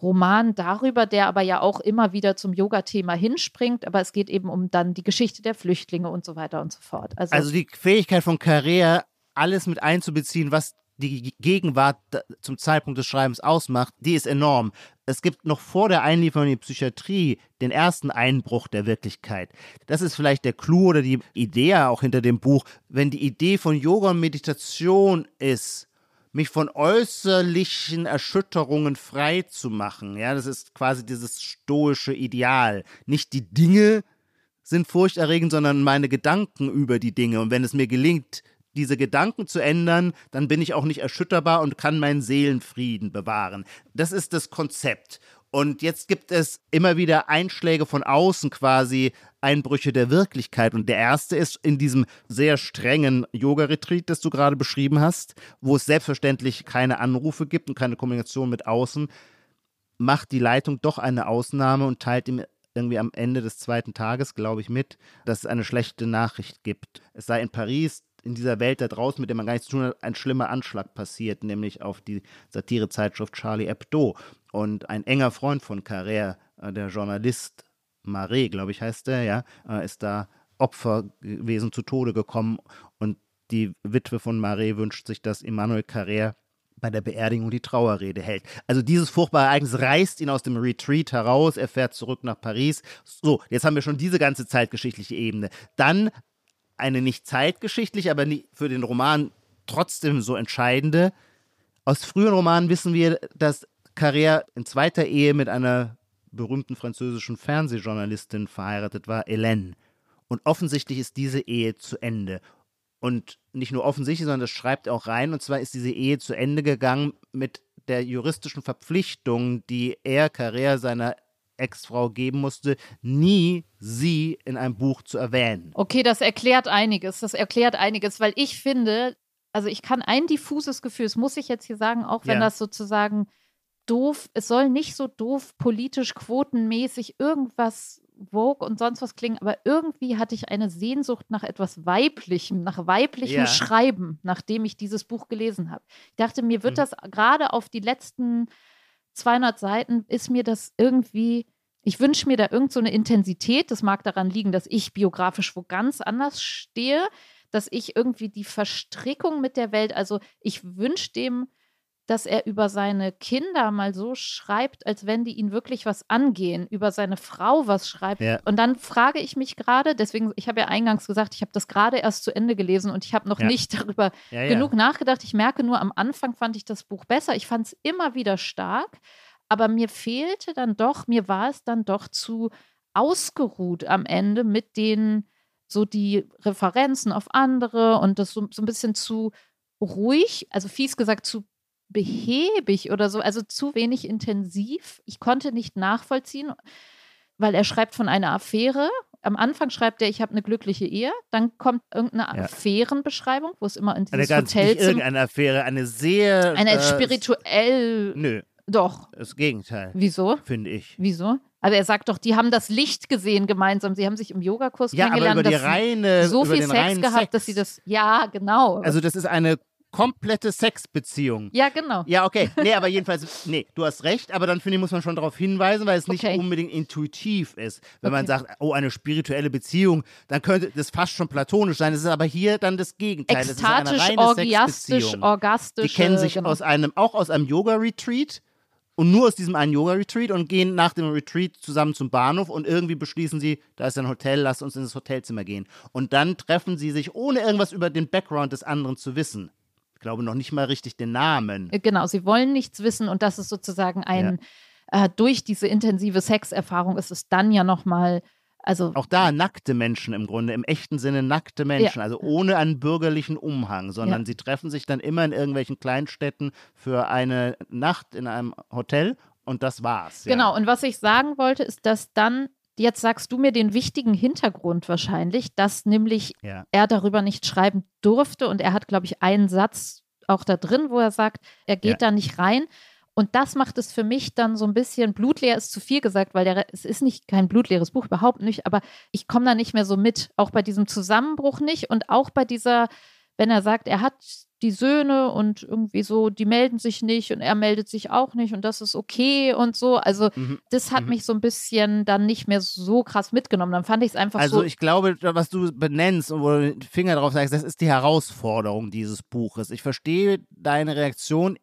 Roman darüber, der aber ja auch immer wieder zum Yoga-Thema hinspringt, aber es geht eben um dann die Geschichte der Flüchtlinge und so weiter und so fort. Also, also die Fähigkeit von Carrère, alles mit einzubeziehen, was die Gegenwart zum Zeitpunkt des Schreibens ausmacht, die ist enorm. Es gibt noch vor der Einlieferung in die Psychiatrie den ersten Einbruch der Wirklichkeit. Das ist vielleicht der Clou oder die Idee auch hinter dem Buch. Wenn die Idee von Yoga und Meditation ist, mich von äußerlichen Erschütterungen frei zu machen, ja, das ist quasi dieses stoische Ideal. Nicht die Dinge sind furchterregend, sondern meine Gedanken über die Dinge. Und wenn es mir gelingt, diese Gedanken zu ändern, dann bin ich auch nicht erschütterbar und kann meinen Seelenfrieden bewahren. Das ist das Konzept. Und jetzt gibt es immer wieder Einschläge von außen quasi, Einbrüche der Wirklichkeit. Und der erste ist in diesem sehr strengen Yoga-Retreat, das du gerade beschrieben hast, wo es selbstverständlich keine Anrufe gibt und keine Kommunikation mit außen, macht die Leitung doch eine Ausnahme und teilt ihm irgendwie am Ende des zweiten Tages, glaube ich, mit, dass es eine schlechte Nachricht gibt. Es sei in Paris in dieser Welt da draußen, mit der man gar nichts zu tun hat, ein schlimmer Anschlag passiert, nämlich auf die Satirezeitschrift Charlie Hebdo. Und ein enger Freund von Carrère, äh, der Journalist Marais, glaube ich, heißt er, ja, äh, ist da Opfer gewesen, zu Tode gekommen. Und die Witwe von Marais wünscht sich, dass Emmanuel Carrère bei der Beerdigung die Trauerrede hält. Also dieses furchtbare Ereignis reißt ihn aus dem Retreat heraus, er fährt zurück nach Paris. So, jetzt haben wir schon diese ganze zeitgeschichtliche Ebene. Dann eine nicht zeitgeschichtlich, aber für den Roman trotzdem so entscheidende. Aus frühen Romanen wissen wir, dass Carrère in zweiter Ehe mit einer berühmten französischen Fernsehjournalistin verheiratet war, Hélène. Und offensichtlich ist diese Ehe zu Ende. Und nicht nur offensichtlich, sondern das schreibt er auch rein. Und zwar ist diese Ehe zu Ende gegangen mit der juristischen Verpflichtung, die er, Carrère, seiner Ex-Frau geben musste, nie sie in einem Buch zu erwähnen. Okay, das erklärt einiges. Das erklärt einiges, weil ich finde, also ich kann ein diffuses Gefühl, das muss ich jetzt hier sagen, auch wenn ja. das sozusagen doof, es soll nicht so doof politisch quotenmäßig irgendwas Vogue und sonst was klingen, aber irgendwie hatte ich eine Sehnsucht nach etwas Weiblichem, nach weiblichem ja. Schreiben, nachdem ich dieses Buch gelesen habe. Ich dachte, mir wird mhm. das gerade auf die letzten 200 Seiten, ist mir das irgendwie, ich wünsche mir da irgend so eine Intensität. Das mag daran liegen, dass ich biografisch wo ganz anders stehe, dass ich irgendwie die Verstrickung mit der Welt, also ich wünsche dem dass er über seine Kinder mal so schreibt, als wenn die ihn wirklich was angehen, über seine Frau was schreibt. Ja. Und dann frage ich mich gerade, deswegen, ich habe ja eingangs gesagt, ich habe das gerade erst zu Ende gelesen und ich habe noch ja. nicht [LAUGHS] darüber ja, genug nachgedacht. Ich merke nur, am Anfang fand ich das Buch besser. Ich fand es immer wieder stark, aber mir fehlte dann doch, mir war es dann doch zu ausgeruht am Ende mit den so die Referenzen auf andere und das so, so ein bisschen zu ruhig, also fies gesagt zu behäbig oder so, also zu wenig intensiv. Ich konnte nicht nachvollziehen, weil er schreibt von einer Affäre. Am Anfang schreibt er, ich habe eine glückliche Ehe. Dann kommt irgendeine ja. Affärenbeschreibung, wo es immer in dieses eine ganz, Hotel nicht irgendeine Affäre, eine sehr eine äh, spirituell. Nö. Doch. Das Gegenteil. Wieso? Finde ich. Wieso? Aber er sagt doch, die haben das Licht gesehen gemeinsam. Sie haben sich im Yogakurs ja, kennengelernt. Aber über die reine, so viel Sex gehabt, Sex. dass sie das. Ja, genau. Also das ist eine komplette Sexbeziehung. Ja, genau. Ja, okay. Nee, aber jedenfalls, nee, du hast recht, aber dann finde ich, muss man schon darauf hinweisen, weil es nicht okay. unbedingt intuitiv ist. Wenn okay. man sagt, oh, eine spirituelle Beziehung, dann könnte das fast schon platonisch sein. Es ist aber hier dann das Gegenteil. Ekstatisch, das ist eine reine orgiastisch, orgastisch. Die kennen sich genau. aus einem, auch aus einem Yoga-Retreat und nur aus diesem einen Yoga-Retreat und gehen nach dem Retreat zusammen zum Bahnhof und irgendwie beschließen sie, da ist ein Hotel, lass uns ins Hotelzimmer gehen. Und dann treffen sie sich, ohne irgendwas über den Background des anderen zu wissen glaube noch nicht mal richtig den Namen. Äh, genau, sie wollen nichts wissen und das ist sozusagen ein, ja. äh, durch diese intensive Sexerfahrung ist es dann ja nochmal, also. Auch da nackte Menschen im Grunde, im echten Sinne nackte Menschen, ja. also ohne einen bürgerlichen Umhang, sondern ja. sie treffen sich dann immer in irgendwelchen Kleinstädten für eine Nacht in einem Hotel und das war's. Genau, und was ich sagen wollte, ist, dass dann Jetzt sagst du mir den wichtigen Hintergrund wahrscheinlich, dass nämlich ja. er darüber nicht schreiben durfte und er hat, glaube ich, einen Satz auch da drin, wo er sagt, er geht ja. da nicht rein. Und das macht es für mich dann so ein bisschen, blutleer ist zu viel gesagt, weil der, es ist nicht kein blutleeres Buch, überhaupt nicht, aber ich komme da nicht mehr so mit, auch bei diesem Zusammenbruch nicht und auch bei dieser, wenn er sagt, er hat die Söhne und irgendwie so, die melden sich nicht und er meldet sich auch nicht und das ist okay und so. Also mhm. das hat mhm. mich so ein bisschen dann nicht mehr so krass mitgenommen. Dann fand ich es einfach also so. Also ich glaube, was du benennst und wo du den Finger drauf sagst, das ist die Herausforderung dieses Buches. Ich verstehe deine Reaktion.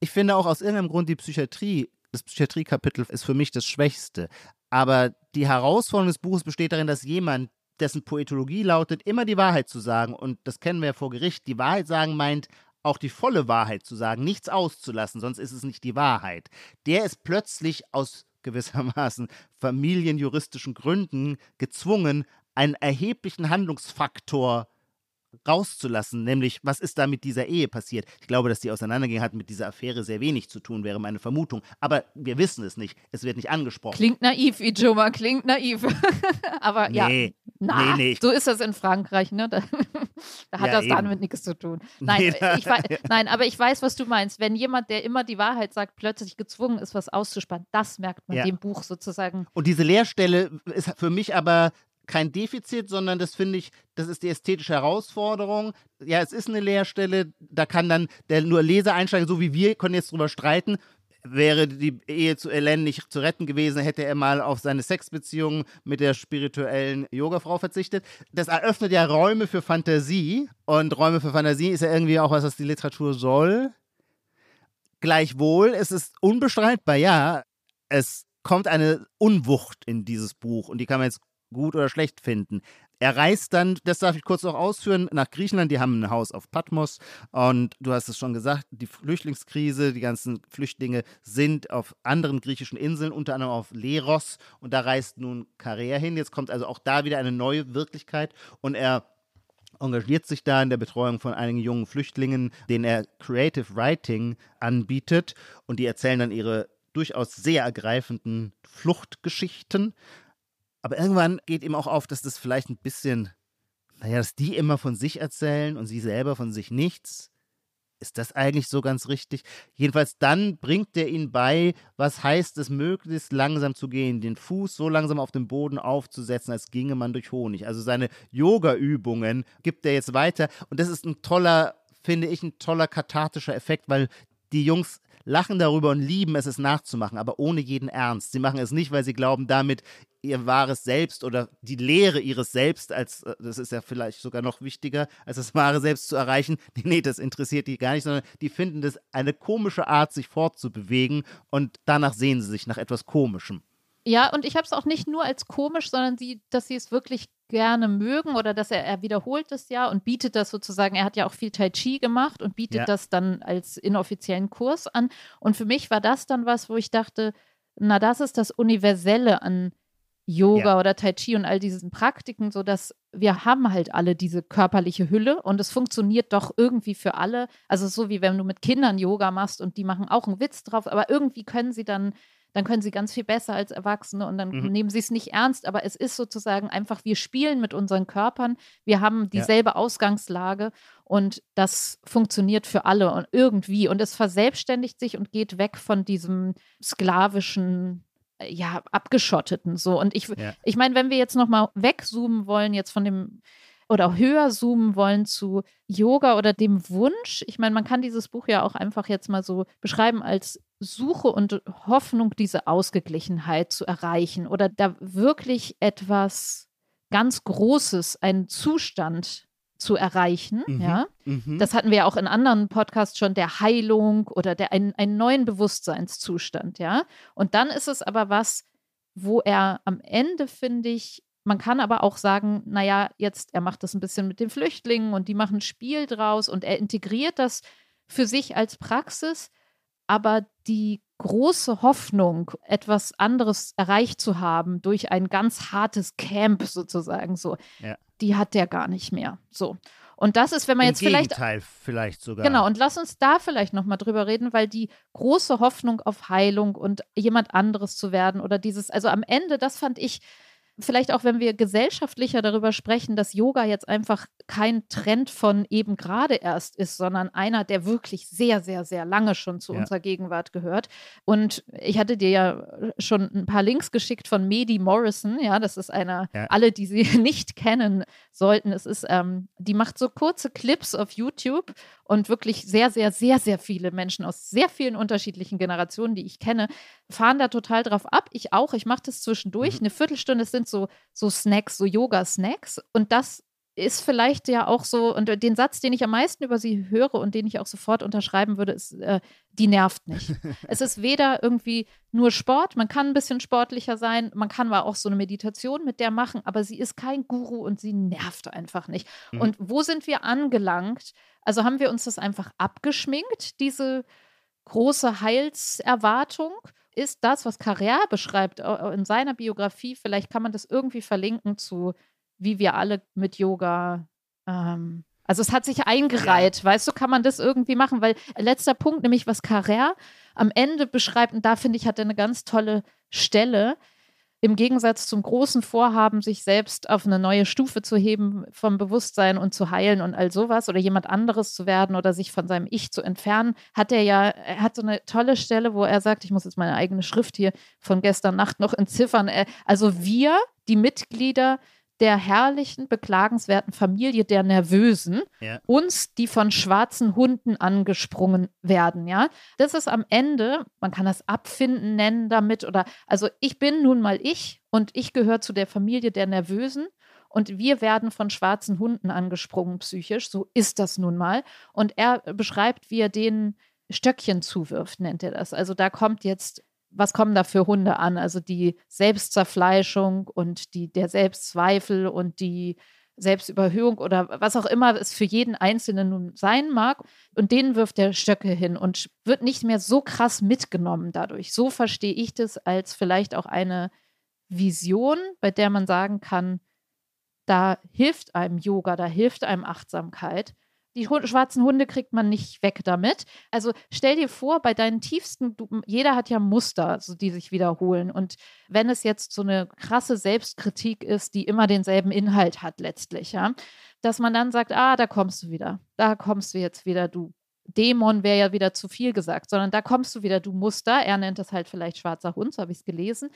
Ich finde auch aus irgendeinem Grund die Psychiatrie, das Psychiatriekapitel ist für mich das Schwächste. Aber die Herausforderung des Buches besteht darin, dass jemand, dessen Poetologie lautet, immer die Wahrheit zu sagen. Und das kennen wir ja vor Gericht. Die Wahrheit sagen meint, auch die volle Wahrheit zu sagen, nichts auszulassen, sonst ist es nicht die Wahrheit. Der ist plötzlich aus gewissermaßen [LAUGHS] familienjuristischen Gründen gezwungen, einen erheblichen Handlungsfaktor rauszulassen, nämlich was ist da mit dieser Ehe passiert. Ich glaube, dass die auseinandergehen hat mit dieser Affäre sehr wenig zu tun, wäre meine Vermutung. Aber wir wissen es nicht. Es wird nicht angesprochen. Klingt naiv, Ijoma, klingt naiv. [LAUGHS] Aber ja, Nee, na, nee, nee. so ist das in Frankreich, ne? Da, [LAUGHS] da hat Ja, das eben. damit nichts zu tun. [LAUGHS] Nein, da- ich, nein, aber ich weiß, was du meinst. Wenn jemand, der immer die Wahrheit sagt, plötzlich gezwungen ist, was auszuspannen, das merkt man Ja. dem Buch sozusagen. Und diese Leerstelle ist für mich aber kein Defizit, sondern das finde ich, das ist die ästhetische Herausforderung. Ja, es ist eine Leerstelle, da kann dann der nur Leser einsteigen, so wie wir können jetzt drüber streiten. Wäre die Ehe zu Ellen nicht zu retten gewesen, hätte er mal auf seine Sexbeziehung mit der spirituellen Yogafrau verzichtet. Das eröffnet ja Räume für Fantasie und Räume für Fantasie ist ja irgendwie auch was, was die Literatur soll. Gleichwohl, es ist unbestreitbar, ja, es kommt eine Unwucht in dieses Buch und die kann man jetzt gut oder schlecht finden. Er reist dann, das darf ich kurz noch ausführen, nach Griechenland. Die haben ein Haus auf Patmos und du hast es schon gesagt, die Flüchtlingskrise, die ganzen Flüchtlinge sind auf anderen griechischen Inseln, unter anderem auf Leros und da reist nun Karea hin. Jetzt kommt also auch da wieder eine neue Wirklichkeit und er engagiert sich da in der Betreuung von einigen jungen Flüchtlingen, denen er Creative Writing anbietet und die erzählen dann ihre durchaus sehr ergreifenden Fluchtgeschichten. Aber irgendwann geht ihm auch auf, dass das vielleicht ein bisschen, naja, dass die immer von sich erzählen und sie selber von sich nichts. Ist das eigentlich so ganz richtig? Jedenfalls dann bringt er ihn bei, was heißt es, möglichst langsam zu gehen, den Fuß so langsam auf den Boden aufzusetzen, als ginge man durch Honig. Also seine Yoga-Übungen gibt er jetzt weiter. Und das ist ein toller, finde ich, ein toller kathartischer Effekt, weil die Jungs lachen darüber und lieben es, es nachzumachen, aber ohne jeden Ernst. Sie machen es nicht, weil sie glauben, damit ihr wahres Selbst oder die Lehre ihres Selbst, als äh, das ist ja vielleicht sogar noch wichtiger, als das wahre Selbst zu erreichen. Nee, [LAUGHS] nee, das interessiert die gar nicht, sondern die finden das eine komische Art, sich fortzubewegen und danach sehen sie sich nach etwas Komischem. Ja, und ich habe es auch nicht nur als komisch, sondern sie, dass sie es wirklich gerne mögen oder dass er, er wiederholt es ja und bietet das sozusagen, er hat ja auch viel Tai Chi gemacht und bietet Ja. das dann als inoffiziellen Kurs an. Und für mich war das dann was, wo ich dachte, na, das ist das Universelle an Yoga Ja. oder Tai Chi und all diesen Praktiken, so dass wir haben halt alle diese körperliche Hülle und es funktioniert doch irgendwie für alle. Also so wie wenn du mit Kindern Yoga machst und die machen auch einen Witz drauf, aber irgendwie können sie dann dann können sie ganz viel besser als Erwachsene und dann Mhm. nehmen sie es nicht ernst, aber es ist sozusagen einfach, wir spielen mit unseren Körpern, wir haben dieselbe Ausgangslage und das funktioniert für alle und irgendwie und es verselbstständigt sich und geht weg von diesem sklavischen äh, ja, abgeschotteten so. Und ich, Ja. ich meine, wenn wir jetzt nochmal wegzoomen wollen, jetzt von dem oder höher zoomen wollen zu Yoga oder dem Wunsch, ich meine, man kann dieses Buch ja auch einfach jetzt mal so beschreiben als Suche und Hoffnung, diese Ausgeglichenheit zu erreichen oder da wirklich etwas ganz Großes, einen Zustand zu erreichen, Mhm. ja. Mhm. Das hatten wir ja auch in anderen Podcasts schon, der Heilung oder der einen, einen neuen Bewusstseinszustand, ja. Und dann ist es aber was, wo er am Ende, finde ich, man kann aber auch sagen, naja, jetzt, er macht das ein bisschen mit den Flüchtlingen und die machen ein Spiel draus und er integriert das für sich als Praxis, aber die große Hoffnung, etwas anderes erreicht zu haben durch ein ganz hartes Camp sozusagen so, Ja. die hat der gar nicht mehr. So. Und das ist, wenn man Im jetzt vielleicht Gegenteil, vielleicht sogar. Genau, und lass uns da vielleicht nochmal drüber reden, weil die große Hoffnung auf Heilung und jemand anderes zu werden oder dieses, also am Ende, das fand ich, vielleicht auch wenn wir gesellschaftlicher darüber sprechen, dass Yoga jetzt einfach kein Trend von eben gerade erst ist, sondern einer, der wirklich sehr, sehr, sehr lange schon zu Ja. unserer Gegenwart gehört. Und ich hatte dir ja schon ein paar Links geschickt von Medi Morrison, ja, das ist einer, Ja. alle, die sie [LAUGHS] nicht kennen sollten, es ist, ähm, die macht so kurze Clips auf YouTube und wirklich sehr, sehr, sehr, sehr viele Menschen aus sehr vielen unterschiedlichen Generationen, die ich kenne, fahren da total drauf ab. Ich auch. Ich mache das zwischendurch. Mhm. Eine Viertelstunde es sind so, so Snacks, so Yoga-Snacks. Und das ist vielleicht ja auch so, und den Satz, den ich am meisten über sie höre und den ich auch sofort unterschreiben würde, ist, äh, die nervt nicht. [LAUGHS] es ist weder irgendwie nur Sport, man kann ein bisschen sportlicher sein, man kann aber auch so eine Meditation mit der machen, aber sie ist kein Guru und sie nervt einfach nicht. Mhm. Und wo sind wir angelangt? Also haben wir uns das einfach abgeschminkt, diese große Heilserwartung? Ist das, was Carrère beschreibt äh, in seiner Biografie, vielleicht kann man das irgendwie verlinken zu, wie wir alle mit Yoga ähm, Also es hat sich eingereiht, ja. weißt du, kann man das irgendwie machen, weil letzter Punkt, nämlich was Carrère am Ende beschreibt, und da finde ich, hat er eine ganz tolle Stelle, im Gegensatz zum großen Vorhaben, sich selbst auf eine neue Stufe zu heben vom Bewusstsein und zu heilen und all sowas oder jemand anderes zu werden oder sich von seinem Ich zu entfernen, hat er ja, er hat so eine tolle Stelle, wo er sagt, ich muss jetzt meine eigene Schrift hier von gestern Nacht noch entziffern. Äh, also wir, die Mitglieder der herrlichen, beklagenswerten Familie der Nervösen, ja. uns, die von schwarzen Hunden angesprungen werden, ja. Das ist am Ende, man kann das Abfinden nennen damit oder, also ich bin nun mal ich und ich gehöre zu der Familie der Nervösen und wir werden von schwarzen Hunden angesprungen psychisch, so ist das nun mal. Und er beschreibt, wie er denen Stöckchen zuwirft, nennt er das. Also da kommt jetzt was kommen da für Hunde an? Also die Selbstzerfleischung und die, der Selbstzweifel und die Selbstüberhöhung oder was auch immer es für jeden Einzelnen nun sein mag. Und denen wirft der Stöcke hin und wird nicht mehr so krass mitgenommen dadurch. So verstehe ich das als vielleicht auch eine Vision, bei der man sagen kann, da hilft einem Yoga, da hilft einem Achtsamkeit. Die schwarzen Hunde kriegt man nicht weg damit. Also stell dir vor, bei deinen tiefsten, du, jeder hat ja Muster, so, die sich wiederholen. Und wenn es jetzt so eine krasse Selbstkritik ist, die immer denselben Inhalt hat letztlich, ja, dass man dann sagt, ah, da kommst du wieder, da kommst du jetzt wieder, du Dämon wäre ja wieder zu viel gesagt, sondern da kommst du wieder, du Muster. Er nennt das halt vielleicht schwarzer Hund, so habe ich es gelesen.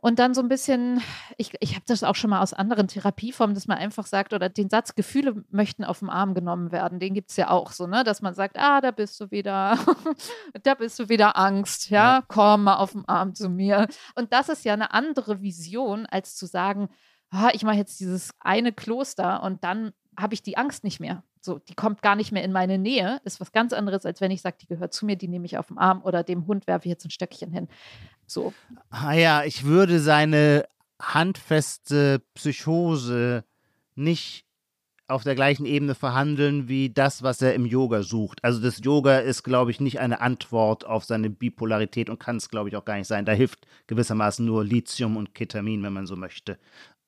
Und dann so ein bisschen, ich, ich habe das auch schon mal aus anderen Therapieformen, dass man einfach sagt, oder den Satz, Gefühle möchten auf den Arm genommen werden, den gibt es ja auch so, ne? Dass man sagt, ah, da bist du wieder, [LAUGHS] da bist du wieder Angst, ja? ja, komm mal auf den Arm zu mir. Und das ist ja eine andere Vision, als zu sagen, ah, ich mache jetzt dieses eine Kloster und dann habe ich die Angst nicht mehr. So, die kommt gar nicht mehr in meine Nähe, ist was ganz anderes, als wenn ich sage, die gehört zu mir, die nehme ich auf den Arm oder dem Hund werfe ich jetzt ein Stöckchen hin. So. Ah ja, ich würde seine handfeste Psychose nicht auf der gleichen Ebene verhandeln wie das, was er im Yoga sucht. Also das Yoga ist, glaube ich, nicht eine Antwort auf seine Bipolarität und kann es, glaube ich, auch gar nicht sein. Da hilft gewissermaßen nur Lithium und Ketamin, wenn man so möchte.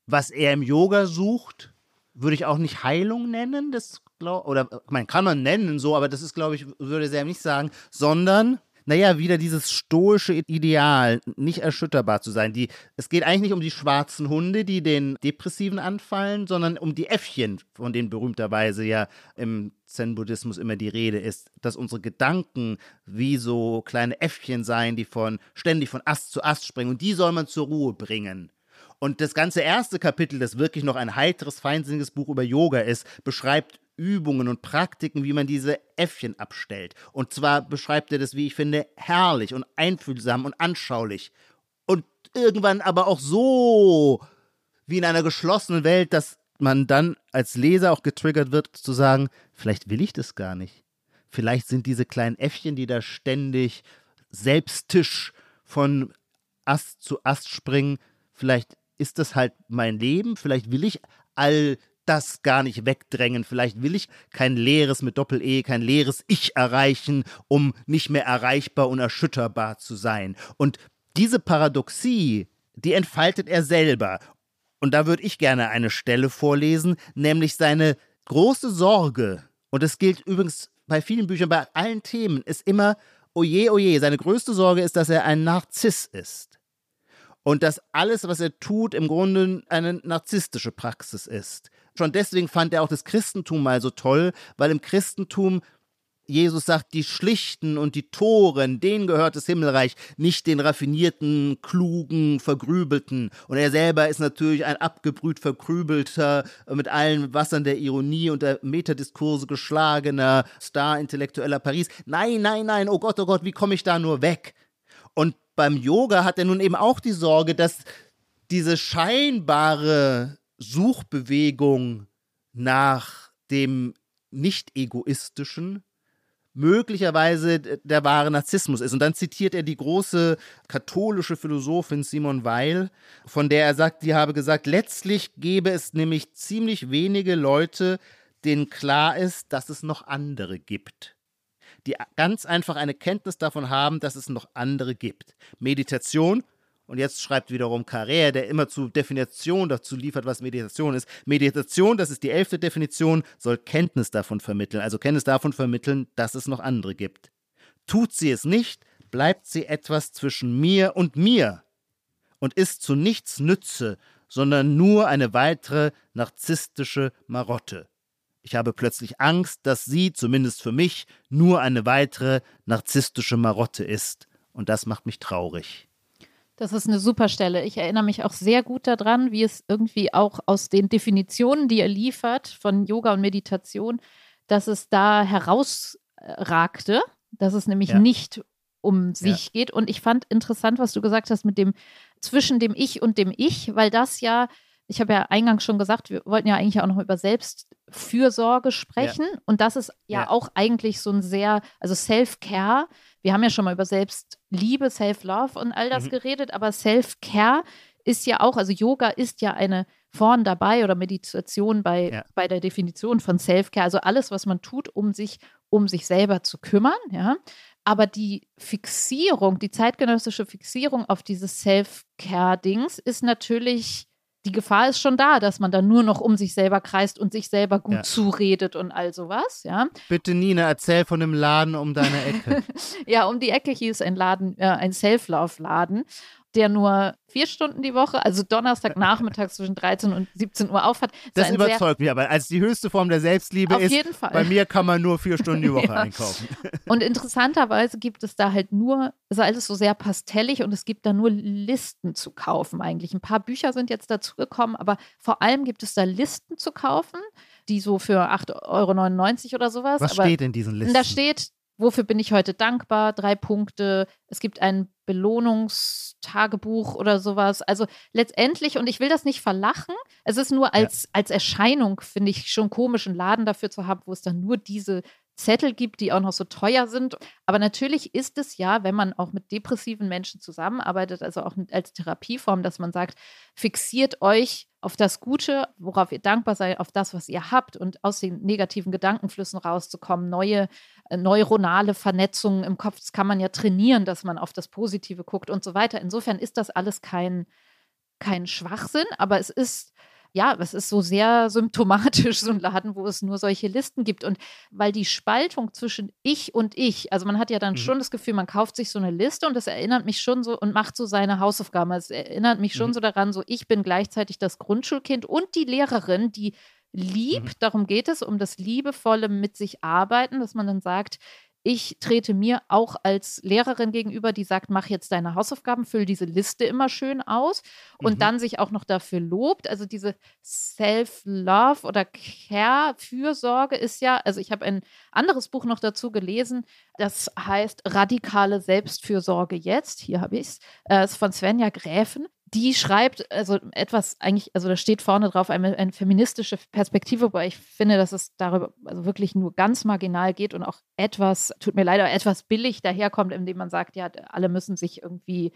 Was er im Yoga sucht, würde ich auch nicht Heilung nennen, das glaub, oder man kann man nennen so, aber das ist, glaube ich, würde er nicht sagen, sondern naja, wieder dieses stoische Ideal, nicht erschütterbar zu sein. Die, es geht eigentlich nicht um die schwarzen Hunde, die den Depressiven anfallen, sondern um die Äffchen, von denen berühmterweise ja im Zen-Buddhismus immer die Rede ist, dass unsere Gedanken wie so kleine Äffchen seien, die von ständig von Ast zu Ast springen und die soll man zur Ruhe bringen. Und das ganze erste Kapitel, das wirklich noch ein heiteres, feinsinniges Buch über Yoga ist, beschreibt Übungen und Praktiken, wie man diese Äffchen abstellt. Und zwar beschreibt er das, wie ich finde, herrlich und einfühlsam und anschaulich. Und irgendwann aber auch so wie in einer geschlossenen Welt, dass man dann als Leser auch getriggert wird, zu sagen, vielleicht will ich das gar nicht. Vielleicht sind diese kleinen Äffchen, die da ständig selbstisch von Ast zu Ast springen, vielleicht ist das halt mein Leben, vielleicht will ich all das gar nicht wegdrängen. Vielleicht will ich kein leeres mit Doppel-E, kein leeres Ich erreichen, um nicht mehr erreichbar und erschütterbar zu sein. Und diese Paradoxie, die entfaltet er selber. Und da würde ich gerne eine Stelle vorlesen, nämlich seine große Sorge. Und das gilt übrigens bei vielen Büchern, bei allen Themen, ist immer, oje, oje, seine größte Sorge ist, dass er ein Narziss ist und dass alles, was er tut, im Grunde eine narzisstische Praxis ist. Schon deswegen fand er auch das Christentum mal so toll, weil im Christentum Jesus sagt, die Schlichten und die Toren, denen gehört das Himmelreich, nicht den raffinierten, klugen, vergrübelten. Und er selber ist natürlich ein abgebrüht, verkrübelter, mit allen Wassern der Ironie und der Metadiskurse geschlagener Star intellektueller Paris. Nein, nein, nein, oh Gott, oh Gott, wie komme ich da nur weg? Und beim Yoga hat er nun eben auch die Sorge, dass diese scheinbare Suchbewegung nach dem Nicht-Egoistischen möglicherweise der wahre Narzissmus ist. Und dann zitiert er die große katholische Philosophin Simone Weil, von der er sagt, die habe gesagt, letztlich gäbe es nämlich ziemlich wenige Leute, denen klar ist, dass es noch andere gibt die ganz einfach eine Kenntnis davon haben, dass es noch andere gibt. Meditation Und jetzt schreibt wiederum Carrère, der immer zu Definition dazu liefert, was Meditation ist. Meditation, das ist die elfte Definition, soll Kenntnis davon vermitteln, also Kenntnis davon vermitteln, dass es noch andere gibt. Tut sie es nicht, bleibt sie etwas zwischen mir und mir und ist zu nichts Nütze, sondern nur eine weitere narzisstische Marotte. Ich habe plötzlich Angst, dass sie, zumindest für mich, nur eine weitere narzisstische Marotte ist. Und das macht mich traurig. Das ist eine super Stelle. Ich erinnere mich auch sehr gut daran, wie es irgendwie auch aus den Definitionen, die er liefert von Yoga und Meditation, dass es da herausragte, dass es nämlich ja. nicht um sich ja. geht. Und ich fand interessant, was du gesagt hast mit dem zwischen dem Ich und dem Ich, weil das ja, ich habe ja eingangs schon gesagt, wir wollten ja eigentlich auch noch über Selbstfürsorge sprechen. Ja. Und das ist ja, ja, auch eigentlich so ein sehr, also Self-Care. Wir haben ja schon mal über Selbstliebe, Self-Love und all das mhm. geredet, aber Self-Care ist ja auch, also Yoga ist ja eine vorn dabei oder Meditation bei, ja. bei der Definition von Self-Care, also alles, was man tut, um sich um sich selber zu kümmern, ja. Aber die Fixierung, die zeitgenössische Fixierung auf dieses Self-Care-Dings ist natürlich, die Gefahr ist schon da, dass man dann nur noch um sich selber kreist und sich selber gut ja. zuredet und all sowas, ja. Bitte Nina, erzähl von dem Laden um deine Ecke. [LAUGHS] ja, um die Ecke hieß ein Laden, äh, ein Self-Love-Laden der nur vier Stunden die Woche, also Donnerstagnachmittag [LAUGHS] zwischen 13 und 17 Uhr aufhat. Das überzeugt mich aber als die höchste Form der Selbstliebe auf ist. Jeden Fall. Bei mir kann man nur vier Stunden die [LAUGHS] Woche ja. einkaufen. Und interessanterweise gibt es da halt nur, ist alles so sehr pastellig und es gibt da nur Listen zu kaufen eigentlich. Ein paar Bücher sind jetzt dazu gekommen, aber vor allem gibt es da Listen zu kaufen, die so für 8,99 Euro oder sowas. Was aber steht in diesen Listen? Da steht Wofür bin ich heute dankbar? Drei Punkte. Es gibt ein Belohnungstagebuch oder sowas. Also letztendlich, und ich will das nicht verlachen, es ist nur als, ja. als Erscheinung, finde ich, schon komisch, einen Laden dafür zu haben, wo es dann nur diese Zettel gibt, die auch noch so teuer sind. Aber natürlich ist es ja, wenn man auch mit depressiven Menschen zusammenarbeitet, also auch als Therapieform, dass man sagt, fixiert euch auf das Gute, worauf ihr dankbar seid, auf das, was ihr habt und aus den negativen Gedankenflüssen rauszukommen, neue äh, neuronale Vernetzungen im Kopf, das kann man ja trainieren, dass man auf das Positive guckt und so weiter. Insofern ist das alles kein, kein Schwachsinn, aber es ist ja, es ist so sehr symptomatisch, [LAUGHS] so ein Laden, wo es nur solche Listen gibt. Und weil die Spaltung zwischen ich und ich, also man hat ja dann mhm. schon das Gefühl, man kauft sich so eine Liste und das erinnert mich schon so und macht so seine Hausaufgaben. Es erinnert mich schon mhm. so daran, so ich bin gleichzeitig das Grundschulkind und die Lehrerin, die liebt, mhm. darum geht es, um das liebevolle mit sich arbeiten, dass man dann sagt, ich trete mir auch als Lehrerin gegenüber, die sagt, mach jetzt deine Hausaufgaben, füll diese Liste immer schön aus und mhm. dann sich auch noch dafür lobt. Also diese Self-Love oder Care, Fürsorge ist ja, also ich habe ein anderes Buch noch dazu gelesen, das heißt Radikale Selbstfürsorge jetzt. Hier habe ich es. Äh, ist von Svenja Gräfen die schreibt, also etwas eigentlich, also da steht vorne drauf eine, eine, feministische Perspektive, wobei ich finde, dass es darüber also wirklich nur ganz marginal geht und auch etwas, tut mir leider, etwas billig daherkommt, indem man sagt, ja, alle müssen sich irgendwie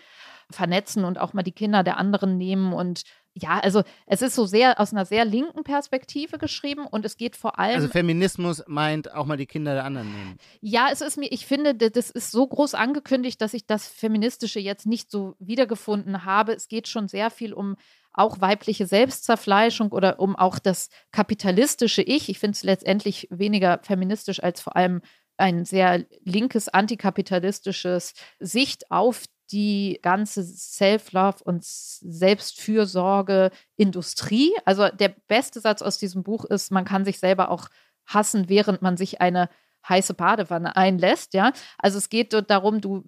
vernetzen und auch mal die Kinder der anderen nehmen und ja, also es ist so sehr aus einer sehr linken Perspektive geschrieben und es geht vor allem. Also Feminismus meint auch mal die Kinder der anderen nehmen. Ja, es ist mir, ich finde, das ist so groß angekündigt, dass ich das Feministische jetzt nicht so wiedergefunden habe. Es geht schon sehr viel um auch weibliche Selbstzerfleischung oder um auch das kapitalistische Ich. Ich finde es letztendlich weniger feministisch als vor allem ein sehr linkes, antikapitalistisches Sicht auf die ganze Self-Love und Selbstfürsorge-Industrie. Also der beste Satz aus diesem Buch ist, man kann sich selber auch hassen, während man sich eine heiße Badewanne einlässt, ja. Also es geht darum, du,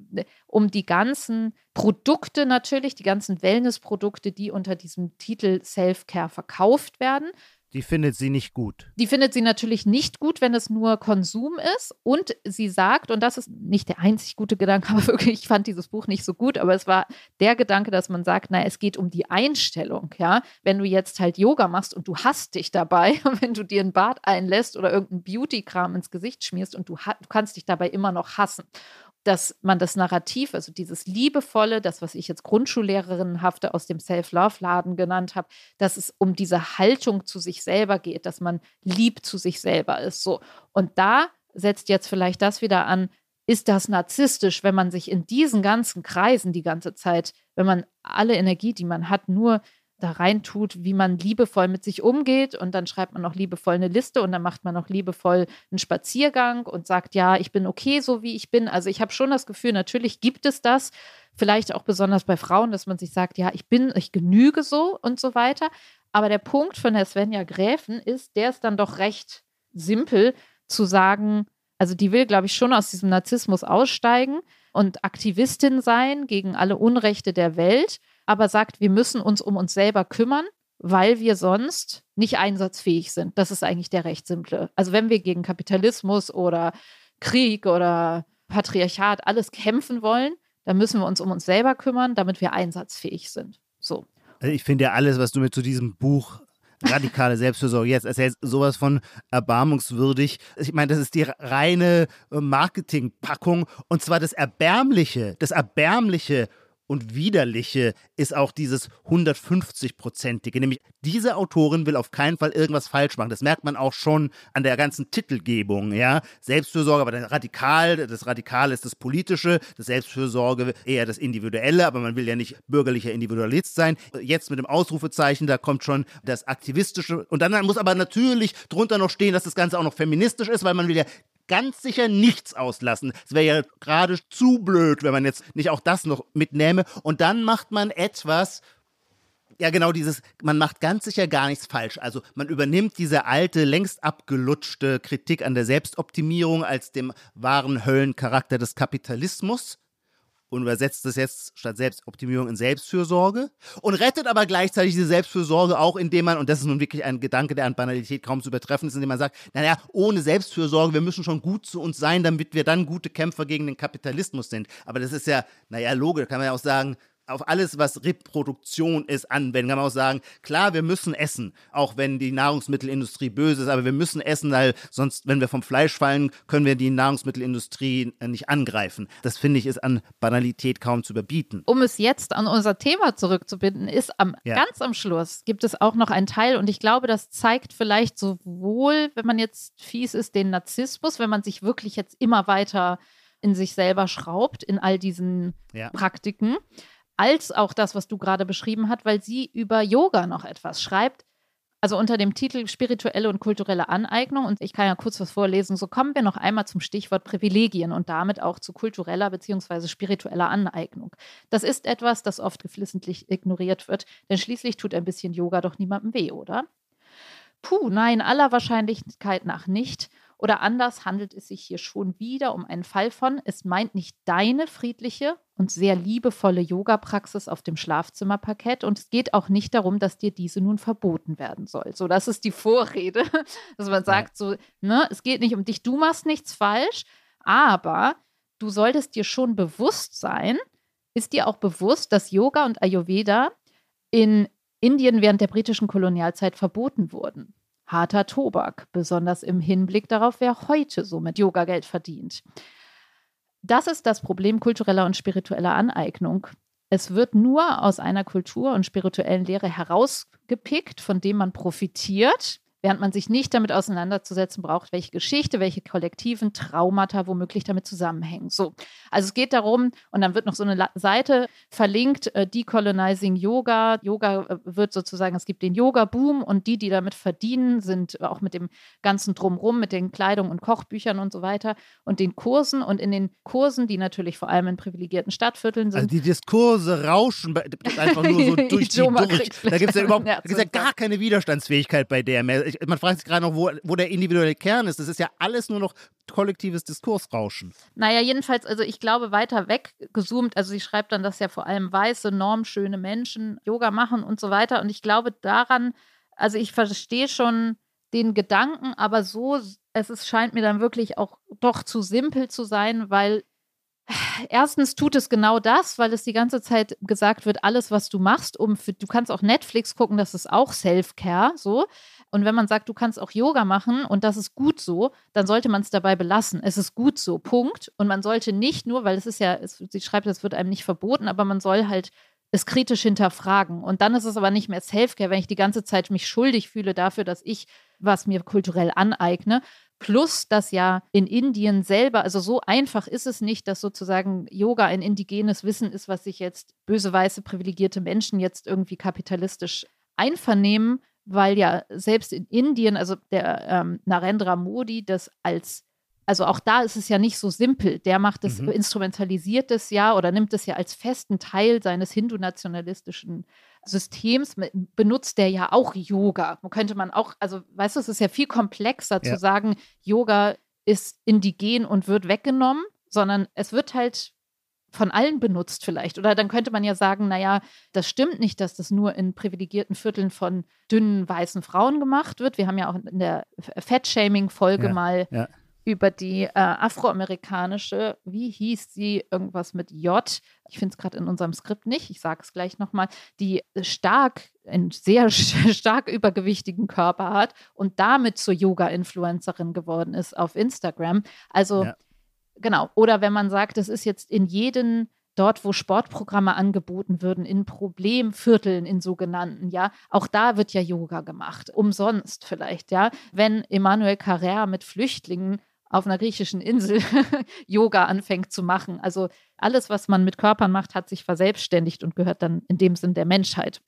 um die ganzen Produkte natürlich, die ganzen Wellness-Produkte, die unter diesem Titel Self-Care verkauft werden. Die findet sie nicht gut. Die findet sie natürlich nicht gut, wenn es nur Konsum ist. Und sie sagt, und das ist nicht der einzig gute Gedanke, [LAUGHS] aber wirklich, ich fand dieses Buch nicht so gut, aber es war der Gedanke, dass man sagt, na, es geht um die Einstellung, ja. Wenn du jetzt halt Yoga machst und du hast dich dabei, [LAUGHS] wenn du dir ein Bad einlässt oder irgendeinen Beauty-Kram ins Gesicht schmierst und du, du kannst dich dabei immer noch hassen dass man das Narrativ, also dieses Liebevolle, das, was ich jetzt Grundschullehrerinnenhafte aus dem Self-Love-Laden genannt habe, dass es um diese Haltung zu sich selber geht, dass man lieb zu sich selber ist. So. Und da setzt jetzt vielleicht das wieder an, ist das narzisstisch, wenn man sich in diesen ganzen Kreisen die ganze Zeit, wenn man alle Energie, die man hat, nur da reintut, wie man liebevoll mit sich umgeht und dann schreibt man noch liebevoll eine Liste und dann macht man noch liebevoll einen Spaziergang und sagt, ja, ich bin okay, so wie ich bin. Also ich habe schon das Gefühl, natürlich gibt es das, vielleicht auch besonders bei Frauen, dass man sich sagt, ja, ich bin, ich genüge so und so weiter. Aber der Punkt von der Svenja Gräfen ist, der ist dann doch recht simpel zu sagen, also die will, glaube ich, schon aus diesem Narzissmus aussteigen und Aktivistin sein gegen alle Unrechte der Welt, aber sagt, wir müssen uns um uns selber kümmern, weil wir sonst nicht einsatzfähig sind. Das ist eigentlich der recht simple. Also wenn wir gegen Kapitalismus oder Krieg oder Patriarchat alles kämpfen wollen, dann müssen wir uns um uns selber kümmern, damit wir einsatzfähig sind. So. Also ich finde ja alles, was du mir zu diesem Buch radikale Selbstfürsorge jetzt erzählst, sowas von erbarmungswürdig. Ich meine, das ist die reine Marketingpackung und zwar das Erbärmliche, das Erbärmliche und widerliche ist auch dieses 150-prozentige. Nämlich diese Autorin will auf keinen Fall irgendwas falsch machen. Das merkt man auch schon an der ganzen Titelgebung. Ja? Selbstfürsorge, aber das Radikal, das Radikal ist das Politische, das Selbstfürsorge eher das Individuelle, aber man will ja nicht bürgerlicher Individualist sein. Jetzt mit dem Ausrufezeichen, da kommt schon das Aktivistische. Und dann muss aber natürlich drunter noch stehen, dass das Ganze auch noch feministisch ist, weil man will ja ganz sicher nichts auslassen. Es wäre ja gerade zu blöd, wenn man jetzt nicht auch das noch mitnehme. Und dann macht man etwas, ja, genau dieses, man macht ganz sicher gar nichts falsch. Also man übernimmt diese alte, längst abgelutschte Kritik an der Selbstoptimierung als dem wahren Höllencharakter des Kapitalismus und übersetzt es jetzt statt Selbstoptimierung in Selbstfürsorge und rettet aber gleichzeitig diese Selbstfürsorge auch, indem man, und das ist nun wirklich ein Gedanke, der an Banalität kaum zu übertreffen ist, indem man sagt, naja, ohne Selbstfürsorge, wir müssen schon gut zu uns sein, damit wir dann gute Kämpfer gegen den Kapitalismus sind. Aber das ist ja, naja, logisch, kann man ja auch sagen, auf alles, was Reproduktion ist, anwenden. Kann man auch sagen, klar, wir müssen essen, auch wenn die Nahrungsmittelindustrie böse ist, aber wir müssen essen, weil sonst, wenn wir vom Fleisch fallen, können wir die Nahrungsmittelindustrie äh, nicht angreifen. Das finde ich ist an Banalität kaum zu überbieten. Um es jetzt an unser Thema zurückzubinden, ist am ja. ganz am Schluss gibt es auch noch einen Teil und ich glaube, das zeigt vielleicht sowohl, wenn man jetzt fies ist, den Narzissmus, wenn man sich wirklich jetzt immer weiter in sich selber schraubt in all diesen ja. Praktiken als auch das, was du gerade beschrieben hast, weil sie über Yoga noch etwas schreibt. Also unter dem Titel Spirituelle und kulturelle Aneignung. Und ich kann ja kurz was vorlesen. So kommen wir noch einmal zum Stichwort Privilegien und damit auch zu kultureller bzw. spiritueller Aneignung. Das ist etwas, das oft geflissentlich ignoriert wird, denn schließlich tut ein bisschen Yoga doch niemandem weh, oder? Puh, nein, aller Wahrscheinlichkeit nach nicht. Oder anders handelt es sich hier schon wieder um einen Fall von, es meint nicht deine friedliche und sehr liebevolle Yoga-Praxis auf dem Schlafzimmerparkett und es geht auch nicht darum, dass dir diese nun verboten werden soll. So, das ist die Vorrede, [LAUGHS] dass man sagt, so, ne, es geht nicht um dich, du machst nichts falsch, aber du solltest dir schon bewusst sein, ist dir auch bewusst, dass Yoga und Ayurveda in Indien während der britischen Kolonialzeit verboten wurden harter Tobak, besonders im Hinblick darauf, wer heute so mit Yoga Geld verdient. Das ist das Problem kultureller und spiritueller Aneignung. Es wird nur aus einer Kultur und spirituellen Lehre herausgepickt, von dem man profitiert, während man sich nicht damit auseinanderzusetzen braucht, welche Geschichte, welche kollektiven Traumata womöglich damit zusammenhängen. So, also es geht darum, und dann wird noch so eine Seite verlinkt, äh, Decolonizing Yoga. Yoga äh, wird sozusagen, es gibt den Yoga-Boom und die, die damit verdienen, sind auch mit dem ganzen Drumrum, mit den Kleidung und Kochbüchern und so weiter und den Kursen und in den Kursen, die natürlich vor allem in privilegierten Stadtvierteln sind. Also die Diskurse rauschen einfach nur so [LAUGHS] durch die durch. Da gibt es ja [LAUGHS] überhaupt ja gar keine Widerstandsfähigkeit bei der mehr ich, man fragt sich gerade noch, wo, wo der individuelle Kern ist. Das ist ja alles nur noch kollektives Diskursrauschen. Naja, jedenfalls, also ich glaube, weiter weg gezoomt, also sie schreibt dann, dass ja vor allem weiße, normschöne Menschen Yoga machen und so weiter. Und ich glaube daran, also ich verstehe schon den Gedanken, aber so, es ist, scheint mir dann wirklich auch doch zu simpel zu sein, weil Erstens tut es genau das, weil es die ganze Zeit gesagt wird, alles, was du machst, um für, du kannst auch Netflix gucken, das ist auch Self-Care, so. Und wenn man sagt, du kannst auch Yoga machen und das ist gut so, dann sollte man es dabei belassen. Es ist gut so, Punkt. Und man sollte nicht nur, weil es ist ja, es, sie schreibt, es wird einem nicht verboten, aber man soll halt es kritisch hinterfragen. Und dann ist es aber nicht mehr Selfcare, wenn ich die ganze Zeit mich schuldig fühle dafür, dass ich was mir kulturell aneigne, Plus, dass ja in Indien selber, also so einfach ist es nicht, dass sozusagen Yoga ein indigenes Wissen ist, was sich jetzt böse, weiße, privilegierte Menschen jetzt irgendwie kapitalistisch einvernehmen, weil ja selbst in Indien, also der ähm, Narendra Modi das als also auch da ist es ja nicht so simpel. Der macht es, mhm. instrumentalisiert es ja oder nimmt es ja als festen Teil seines hindu-nationalistischen Systems, benutzt der ja auch Yoga. Wo könnte man auch, also weißt du, es ist ja viel komplexer ja. zu sagen, Yoga ist indigen und wird weggenommen, sondern es wird halt von allen benutzt vielleicht. Oder dann könnte man ja sagen, naja, das stimmt nicht, dass das nur in privilegierten Vierteln von dünnen weißen Frauen gemacht wird. Wir haben ja auch in der Fettshaming-Folge ja, mal ja über die äh, afroamerikanische, wie hieß sie, irgendwas mit J. Ich finde es gerade in unserem Skript nicht, ich sage es gleich nochmal, die stark, einen sehr [LAUGHS] stark übergewichtigen Körper hat und damit zur Yoga-Influencerin geworden ist auf Instagram. Also, ja. genau. Oder wenn man sagt, es ist jetzt in jedem dort, wo Sportprogramme angeboten würden, in Problemvierteln, in sogenannten, ja, auch da wird ja Yoga gemacht, umsonst vielleicht, ja. Wenn Emmanuel Carrère mit Flüchtlingen auf einer griechischen Insel [LAUGHS] Yoga anfängt zu machen. Also alles, was man mit Körpern macht, hat sich verselbstständigt und gehört dann in dem Sinn der Menschheit.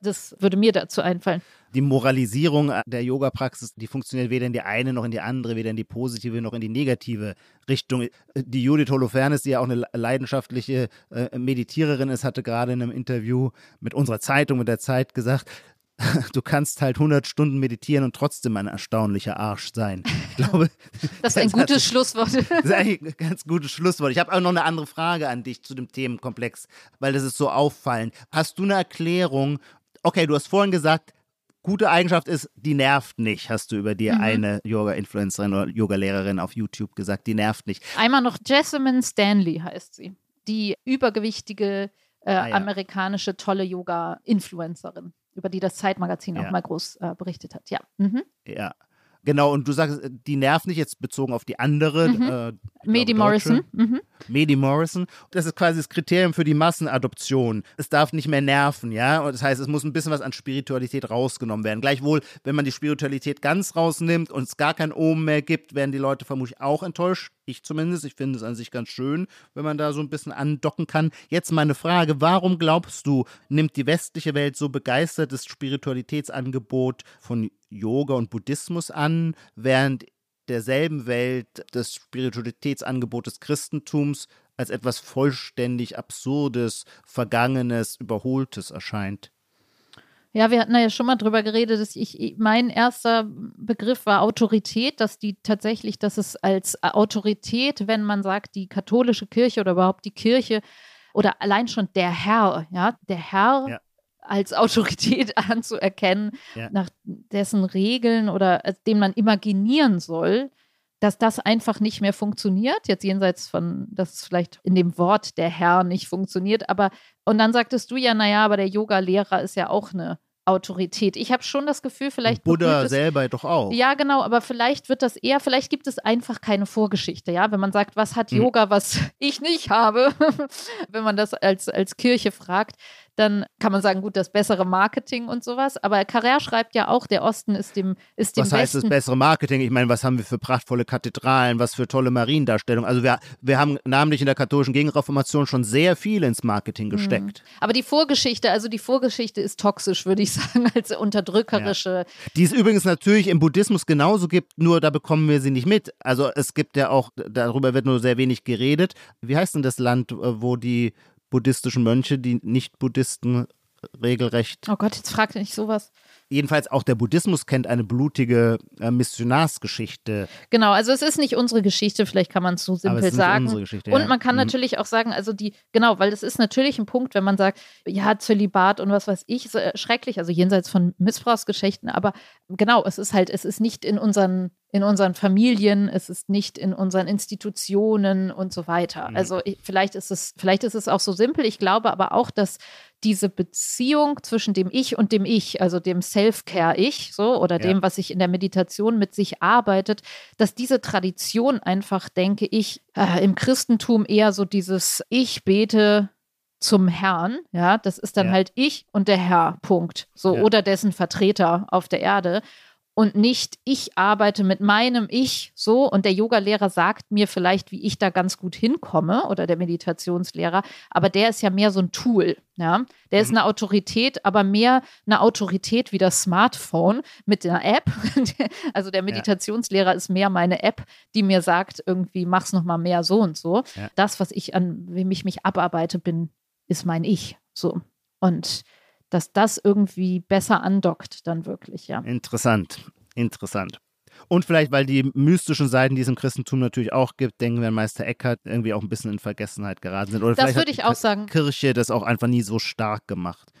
Das würde mir dazu einfallen. Die Moralisierung der Yoga-Praxis, die funktioniert weder in die eine noch in die andere, weder in die positive noch in die negative Richtung. Die Judith Holofernes, die ja auch eine leidenschaftliche äh, Meditiererin ist, hatte gerade in einem Interview mit unserer Zeitung, mit der Zeit gesagt, [LAUGHS] du kannst halt 100 Stunden meditieren und trotzdem ein erstaunlicher Arsch sein. Ich [LAUGHS] glaube, das [LAUGHS] ist ein gutes Schlusswort. Das ist eigentlich ein ganz gutes Schlusswort. Ich habe auch noch eine andere Frage an dich zu dem Themenkomplex, weil das ist so auffallend. Hast du eine Erklärung? Okay, du hast vorhin gesagt, gute Eigenschaft ist, die nervt nicht, hast du über dir mhm. eine Yoga-Influencerin oder Yoga-Lehrerin auf YouTube gesagt, die nervt nicht. Einmal noch Jessamine Stanley heißt sie, die übergewichtige äh, ah, ja. amerikanische tolle Yoga-Influencerin über die das Zeitmagazin ja. auch mal groß äh, berichtet hat. Ja. Mhm. Ja. Genau, und du sagst, die nervt nicht jetzt bezogen auf die andere. Mhm. Äh, Medi Morrison. Mhm. Medi Morrison. Das ist quasi das Kriterium für die Massenadoption. Es darf nicht mehr nerven, ja. Und das heißt, es muss ein bisschen was an Spiritualität rausgenommen werden. Gleichwohl, wenn man die Spiritualität ganz rausnimmt und es gar kein Ohm mehr gibt, werden die Leute vermutlich auch enttäuscht. Ich zumindest. Ich finde es an sich ganz schön, wenn man da so ein bisschen andocken kann. Jetzt meine Frage: Warum glaubst du, nimmt die westliche Welt so begeistertes Spiritualitätsangebot von Yoga und Buddhismus an, während derselben Welt das Spiritualitätsangebot des Christentums als etwas vollständig Absurdes, Vergangenes, Überholtes erscheint. Ja, wir hatten ja schon mal drüber geredet, dass ich, mein erster Begriff war Autorität, dass die tatsächlich, dass es als Autorität, wenn man sagt, die katholische Kirche oder überhaupt die Kirche oder allein schon der Herr, ja, der Herr ja als Autorität [LAUGHS] anzuerkennen, ja. nach dessen Regeln oder äh, den man imaginieren soll, dass das einfach nicht mehr funktioniert. Jetzt jenseits von, dass es vielleicht in dem Wort der Herr nicht funktioniert, aber und dann sagtest du ja, naja, aber der Yoga-Lehrer ist ja auch eine Autorität. Ich habe schon das Gefühl, vielleicht. Buddha es, selber doch auch. Ja, genau, aber vielleicht wird das eher, vielleicht gibt es einfach keine Vorgeschichte, ja. Wenn man sagt, was hat hm. Yoga, was [LAUGHS] ich nicht habe, [LAUGHS] wenn man das als, als Kirche fragt, dann kann man sagen, gut, das bessere Marketing und sowas. Aber Carrère schreibt ja auch, der Osten ist dem, ist dem Was heißt Westen das bessere Marketing? Ich meine, was haben wir für prachtvolle Kathedralen, was für tolle Mariendarstellungen. Also wir, wir haben namentlich in der katholischen Gegenreformation schon sehr viel ins Marketing mhm. gesteckt. Mhm. Aber die Vorgeschichte, also die Vorgeschichte ist toxisch, würde ich [LAUGHS] sagen, als unterdrückerische. Ja. Die es übrigens natürlich im Buddhismus genauso gibt, nur da bekommen wir sie nicht mit. Also es gibt ja auch, darüber wird nur sehr wenig geredet. Wie heißt denn das Land, äh, wo die buddhistischen Mönche, die Nicht-Buddhisten regelrecht. Oh Gott, jetzt fragt nicht sowas. Jedenfalls auch der Buddhismus kennt eine blutige äh, Missionarsgeschichte. Genau, also es ist nicht unsere Geschichte, vielleicht kann man es so simpel es ist sagen. Geschichte, und man kann mhm. natürlich auch sagen, also die, genau, weil es ist natürlich ein Punkt, wenn man sagt, ja, Zölibat und was weiß ich, ist äh, schrecklich, also jenseits von Missbrauchsgeschichten, aber genau, es ist halt, es ist nicht in unseren in unseren Familien, es ist nicht in unseren Institutionen und so weiter. Mhm. Also ich, vielleicht ist es, vielleicht ist es auch so simpel. Ich glaube aber auch, dass diese Beziehung zwischen dem Ich und dem Ich, also dem Self-Care-Ich, so oder ja. dem, was sich in der Meditation mit sich arbeitet, dass diese Tradition einfach, denke ich, äh, im Christentum eher so dieses Ich bete zum Herrn, ja, das ist dann ja. halt ich und der Herr, Punkt. So, ja. oder dessen Vertreter auf der Erde. Und nicht ich arbeite mit meinem Ich so und der Yogalehrer sagt mir vielleicht, wie ich da ganz gut hinkomme oder der Meditationslehrer, aber der ist ja mehr so ein Tool, ja. Der ist Mhm. eine Autorität, aber mehr eine Autorität wie das Smartphone mit der App. [LAUGHS] also der Meditationslehrer ist mehr meine App, die mir sagt, irgendwie mach's noch mal mehr so und so. Ja. Das, was ich an wem ich mich abarbeite bin, ist mein Ich, so. Und dass das irgendwie besser andockt dann wirklich, ja. Interessant, interessant. Und vielleicht, weil die mystischen Seiten, die es im Christentum natürlich auch gibt, denken wir an Meister Eckhart, irgendwie auch ein bisschen in Vergessenheit geraten sind. Oder Das vielleicht würde hat ich die auch sagen. Kirche das auch einfach nie so stark gemacht.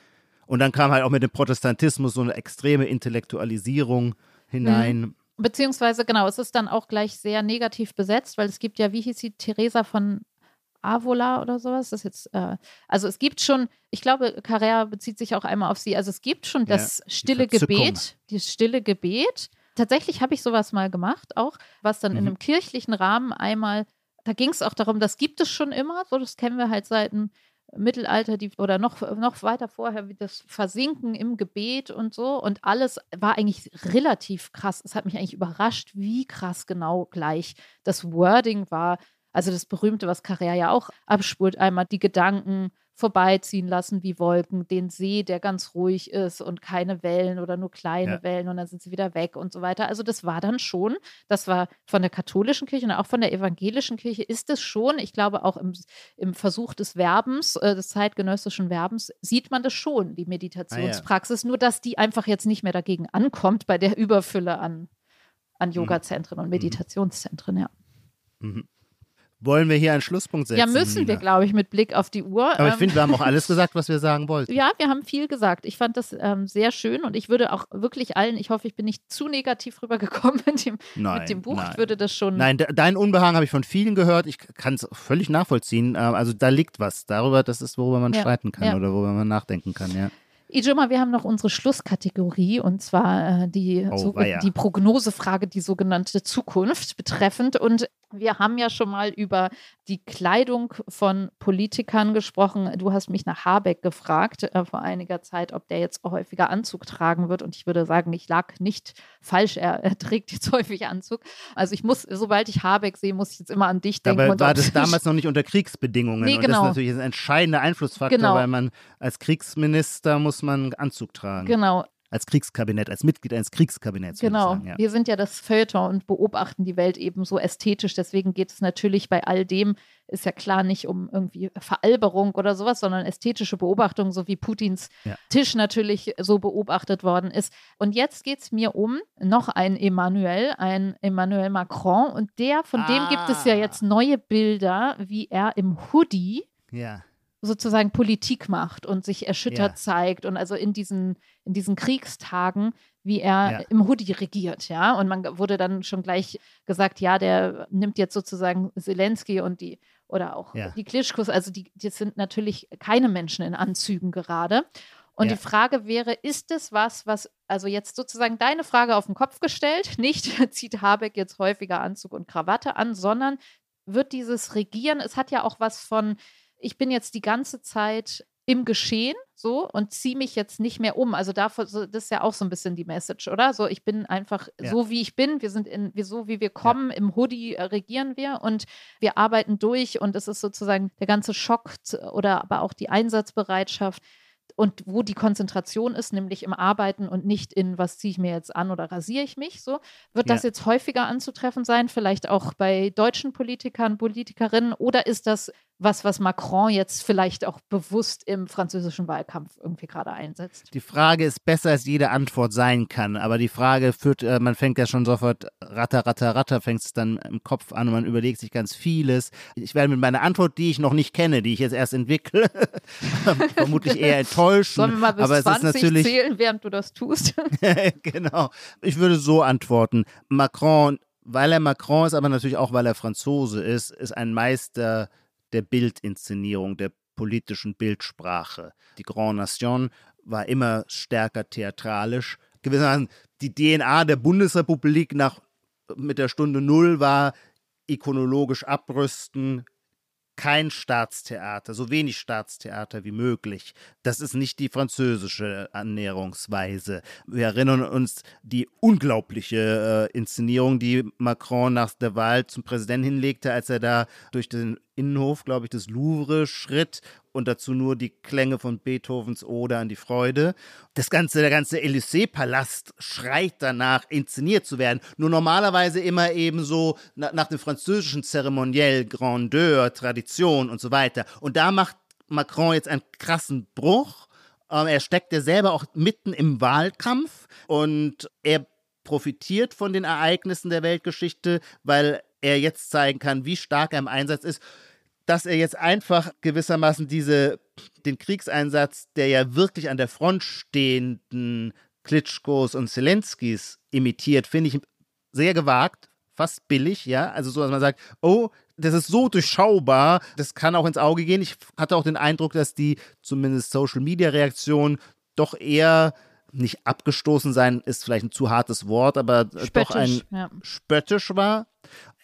Und dann kam halt auch mit dem Protestantismus so eine extreme Intellektualisierung hinein. Mhm. Beziehungsweise, genau, es ist dann auch gleich sehr negativ besetzt, weil es gibt ja, wie hieß sie, Theresa von Avola oder sowas. Das ist jetzt, äh, also es gibt schon, ich glaube, Carrère bezieht sich auch einmal auf sie. Also es gibt schon Ja, das stille Verzückung. Gebet, das stille Gebet. Tatsächlich habe ich sowas mal gemacht, auch, was dann in Mhm. einem kirchlichen Rahmen einmal, da ging es auch darum, das gibt es schon immer, so das kennen wir halt seit dem Mittelalter die, oder noch, noch weiter vorher, wie das Versinken im Gebet und so. Und alles war eigentlich relativ krass. Es hat mich eigentlich überrascht, wie krass genau gleich das Wording war. Also das Berühmte, was Carrère ja auch abspult, einmal die Gedanken vorbeiziehen lassen wie Wolken, den See, der ganz ruhig ist und keine Wellen oder nur kleine Ja. Wellen und dann sind sie wieder weg und so weiter. Also das war dann schon, das war von der katholischen Kirche und auch von der evangelischen Kirche ist es schon, ich glaube auch im, im Versuch des Verbens, äh, des zeitgenössischen Verbens, sieht man das schon, die Meditationspraxis, nur dass die einfach jetzt nicht mehr dagegen ankommt bei der Überfülle an, an Yoga-Zentren und Meditationszentren, ja. Mhm. Wollen wir hier einen Schlusspunkt setzen? Ja, müssen wir, glaube ich, mit Blick auf die Uhr. Aber ich Ähm, finde, wir haben auch alles [LAUGHS] gesagt, was wir sagen wollten. ja, wir haben viel gesagt. Ich fand das ähm, sehr schön und ich würde auch wirklich allen, ich hoffe, ich bin nicht zu negativ rübergekommen mit dem, Nein, mit dem Buch. nein. Ich würde das schon. Nein, de dein Unbehagen habe ich von vielen gehört. Ich kann es völlig nachvollziehen. Ähm, Also da liegt was. Darüber, das ist, worüber man Ja, streiten kann ja. oder worüber man nachdenken kann, ja. Ijoma, wir haben noch unsere Schlusskategorie und zwar äh, die, Oh, so, die Prognosefrage, die sogenannte Zukunft betreffend. Und wir haben ja schon mal über die Kleidung von Politikern gesprochen. Du hast mich nach Habeck gefragt äh, vor einiger Zeit, ob der jetzt häufiger Anzug tragen wird. Und ich würde sagen, ich lag nicht falsch. Er, er trägt jetzt [LAUGHS] häufig Anzug. Also ich muss, sobald ich Habeck sehe, muss ich jetzt immer an dich denken. Und war das damals noch nicht unter Kriegsbedingungen. Nee, Und das genau. ist natürlich ein entscheidender Einflussfaktor, Genau. weil man als Kriegsminister muss man Anzug tragen. Genau, Als Kriegskabinett, als Mitglied eines Kriegskabinetts. Genau, Sagen, ja. wir sind ja das Feuilleton und beobachten die Welt eben so ästhetisch. Deswegen geht es natürlich bei all dem, ist ja klar, nicht um irgendwie Veralberung oder sowas, sondern ästhetische Beobachtung, so wie Putins Ja. Tisch natürlich so beobachtet worden ist. Und jetzt geht es mir um noch ein Emmanuel, ein Emmanuel Macron. Und der, von dem gibt es ja Ah. jetzt neue Bilder, wie er im Hoodie ja. Sozusagen Politik macht und sich erschüttert Ja. zeigt und also in diesen, in diesen Kriegstagen, wie er Ja. im Hoodie regiert, ja. Und man wurde dann schon gleich gesagt, ja, der nimmt jetzt sozusagen Zelensky und die oder auch Ja. die Klitschkos, also die, die sind natürlich keine Menschen in Anzügen gerade. Und die Frage wäre, ist es was, was, also jetzt sozusagen deine Frage auf den Kopf gestellt, [LAUGHS] nicht zieht Habeck jetzt häufiger Anzug und Krawatte an, sondern wird dieses Regieren, es hat ja auch was von, ich bin jetzt die ganze Zeit im Geschehen so und ziehe mich jetzt nicht mehr um. Also davor, so, das ist ja auch so ein bisschen die Message, oder? So, ich bin einfach Ja. so, wie ich bin. Wir sind in, wir, so wie wir kommen, im Hoodie äh, regieren wir und wir arbeiten durch und es ist sozusagen der ganze Schock oder aber auch die Einsatzbereitschaft und wo die Konzentration ist, nämlich im Arbeiten und nicht in, was ziehe ich mir jetzt an oder rasiere ich mich, so. Wird das Ja. jetzt häufiger anzutreffen sein, vielleicht auch bei deutschen Politikern, Politikerinnen, oder ist das was, was Macron jetzt vielleicht auch bewusst im französischen Wahlkampf irgendwie gerade einsetzt? Die Frage ist besser, als jede Antwort sein kann. Aber die Frage führt, äh, man fängt ja schon sofort ratter, ratter, ratter, fängt es dann im Kopf an und man überlegt sich ganz vieles. Ich werde mit meiner Antwort, die ich noch nicht kenne, die ich jetzt erst entwickle, [LAUGHS] vermutlich eher [LAUGHS] enttäuschen. Sollen wir mal bis aber es ist 20 natürlich zählen, während du das tust? [LAUGHS] genau. Ich würde so antworten. Macron, weil er Macron ist, aber natürlich auch, weil er Franzose ist, ist ein Meister der Bildinszenierung, der politischen Bildsprache. Die Grand Nation war immer stärker theatralisch. Gewissermaßen die DNA der Bundesrepublik nach mit der Stunde Null war ikonologisch abrüsten, kein Staatstheater, so wenig Staatstheater wie möglich. Das ist nicht die französische Annäherungsweise. Wir erinnern uns die unglaubliche äh, Inszenierung, die Macron nach der Wahl zum Präsidenten hinlegte, als er da durch den Innenhof, glaube ich, des Louvre schritt und dazu nur die Klänge von Beethovens Ode an die Freude. Das ganze, der ganze Élysée-Palast schreit danach, inszeniert zu werden. Nur normalerweise immer eben so nach, nach dem französischen Zeremoniell, Grandeur, Tradition und so weiter. Und da macht Macron jetzt einen krassen Bruch. Ähm, er steckt ja selber auch mitten im Wahlkampf und er profitiert von den Ereignissen der Weltgeschichte, weil er jetzt zeigen kann, wie stark er im Einsatz ist dass er jetzt einfach gewissermaßen diese, den Kriegseinsatz der ja wirklich an der Front stehenden Klitschkos und Zelenskis imitiert, finde ich sehr gewagt, fast billig, ja. Also so, dass man sagt, oh, das ist so durchschaubar, das kann auch ins Auge gehen. Ich hatte auch den Eindruck, dass die zumindest Social Media Reaktion doch eher nicht abgestoßen sein, ist vielleicht ein zu hartes Wort, aber spöttisch, doch ein ja. spöttisch war.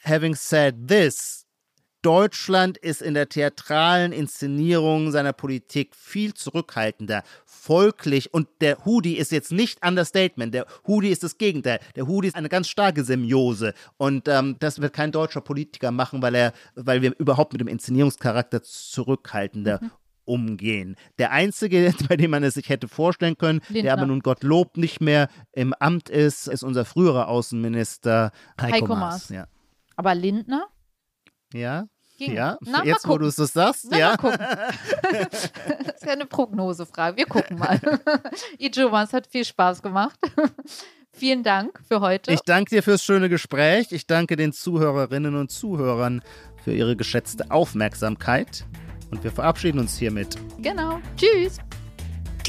Having said this, Deutschland ist in der theatralen Inszenierung seiner Politik viel zurückhaltender, folglich. Und der Hudi ist jetzt nicht Understatement. Der Hudi ist das Gegenteil. Der Hudi ist eine ganz starke Symbiose. Und ähm, das wird kein deutscher Politiker machen, weil er, weil wir überhaupt mit dem Inszenierungscharakter zurückhaltender mhm umgehen. Der einzige, [LAUGHS] bei dem man es sich hätte vorstellen können, Lindner. der aber nun Gottlob nicht mehr im Amt ist, ist unser früherer Außenminister Heiko, Heiko Maas. Maas. Ja. Aber Lindner? Ja. Ging. Ja, Na, jetzt wo du es sagst, Na, ja. das [LAUGHS] ist ja eine Prognosefrage. Wir gucken mal. [LAUGHS] Ijoma, es hat viel Spaß gemacht. [LAUGHS] Vielen Dank für heute. Ich danke dir fürs schöne Gespräch. Ich danke den Zuhörerinnen und Zuhörern für ihre geschätzte Aufmerksamkeit. Und wir verabschieden uns hiermit. Genau. Tschüss.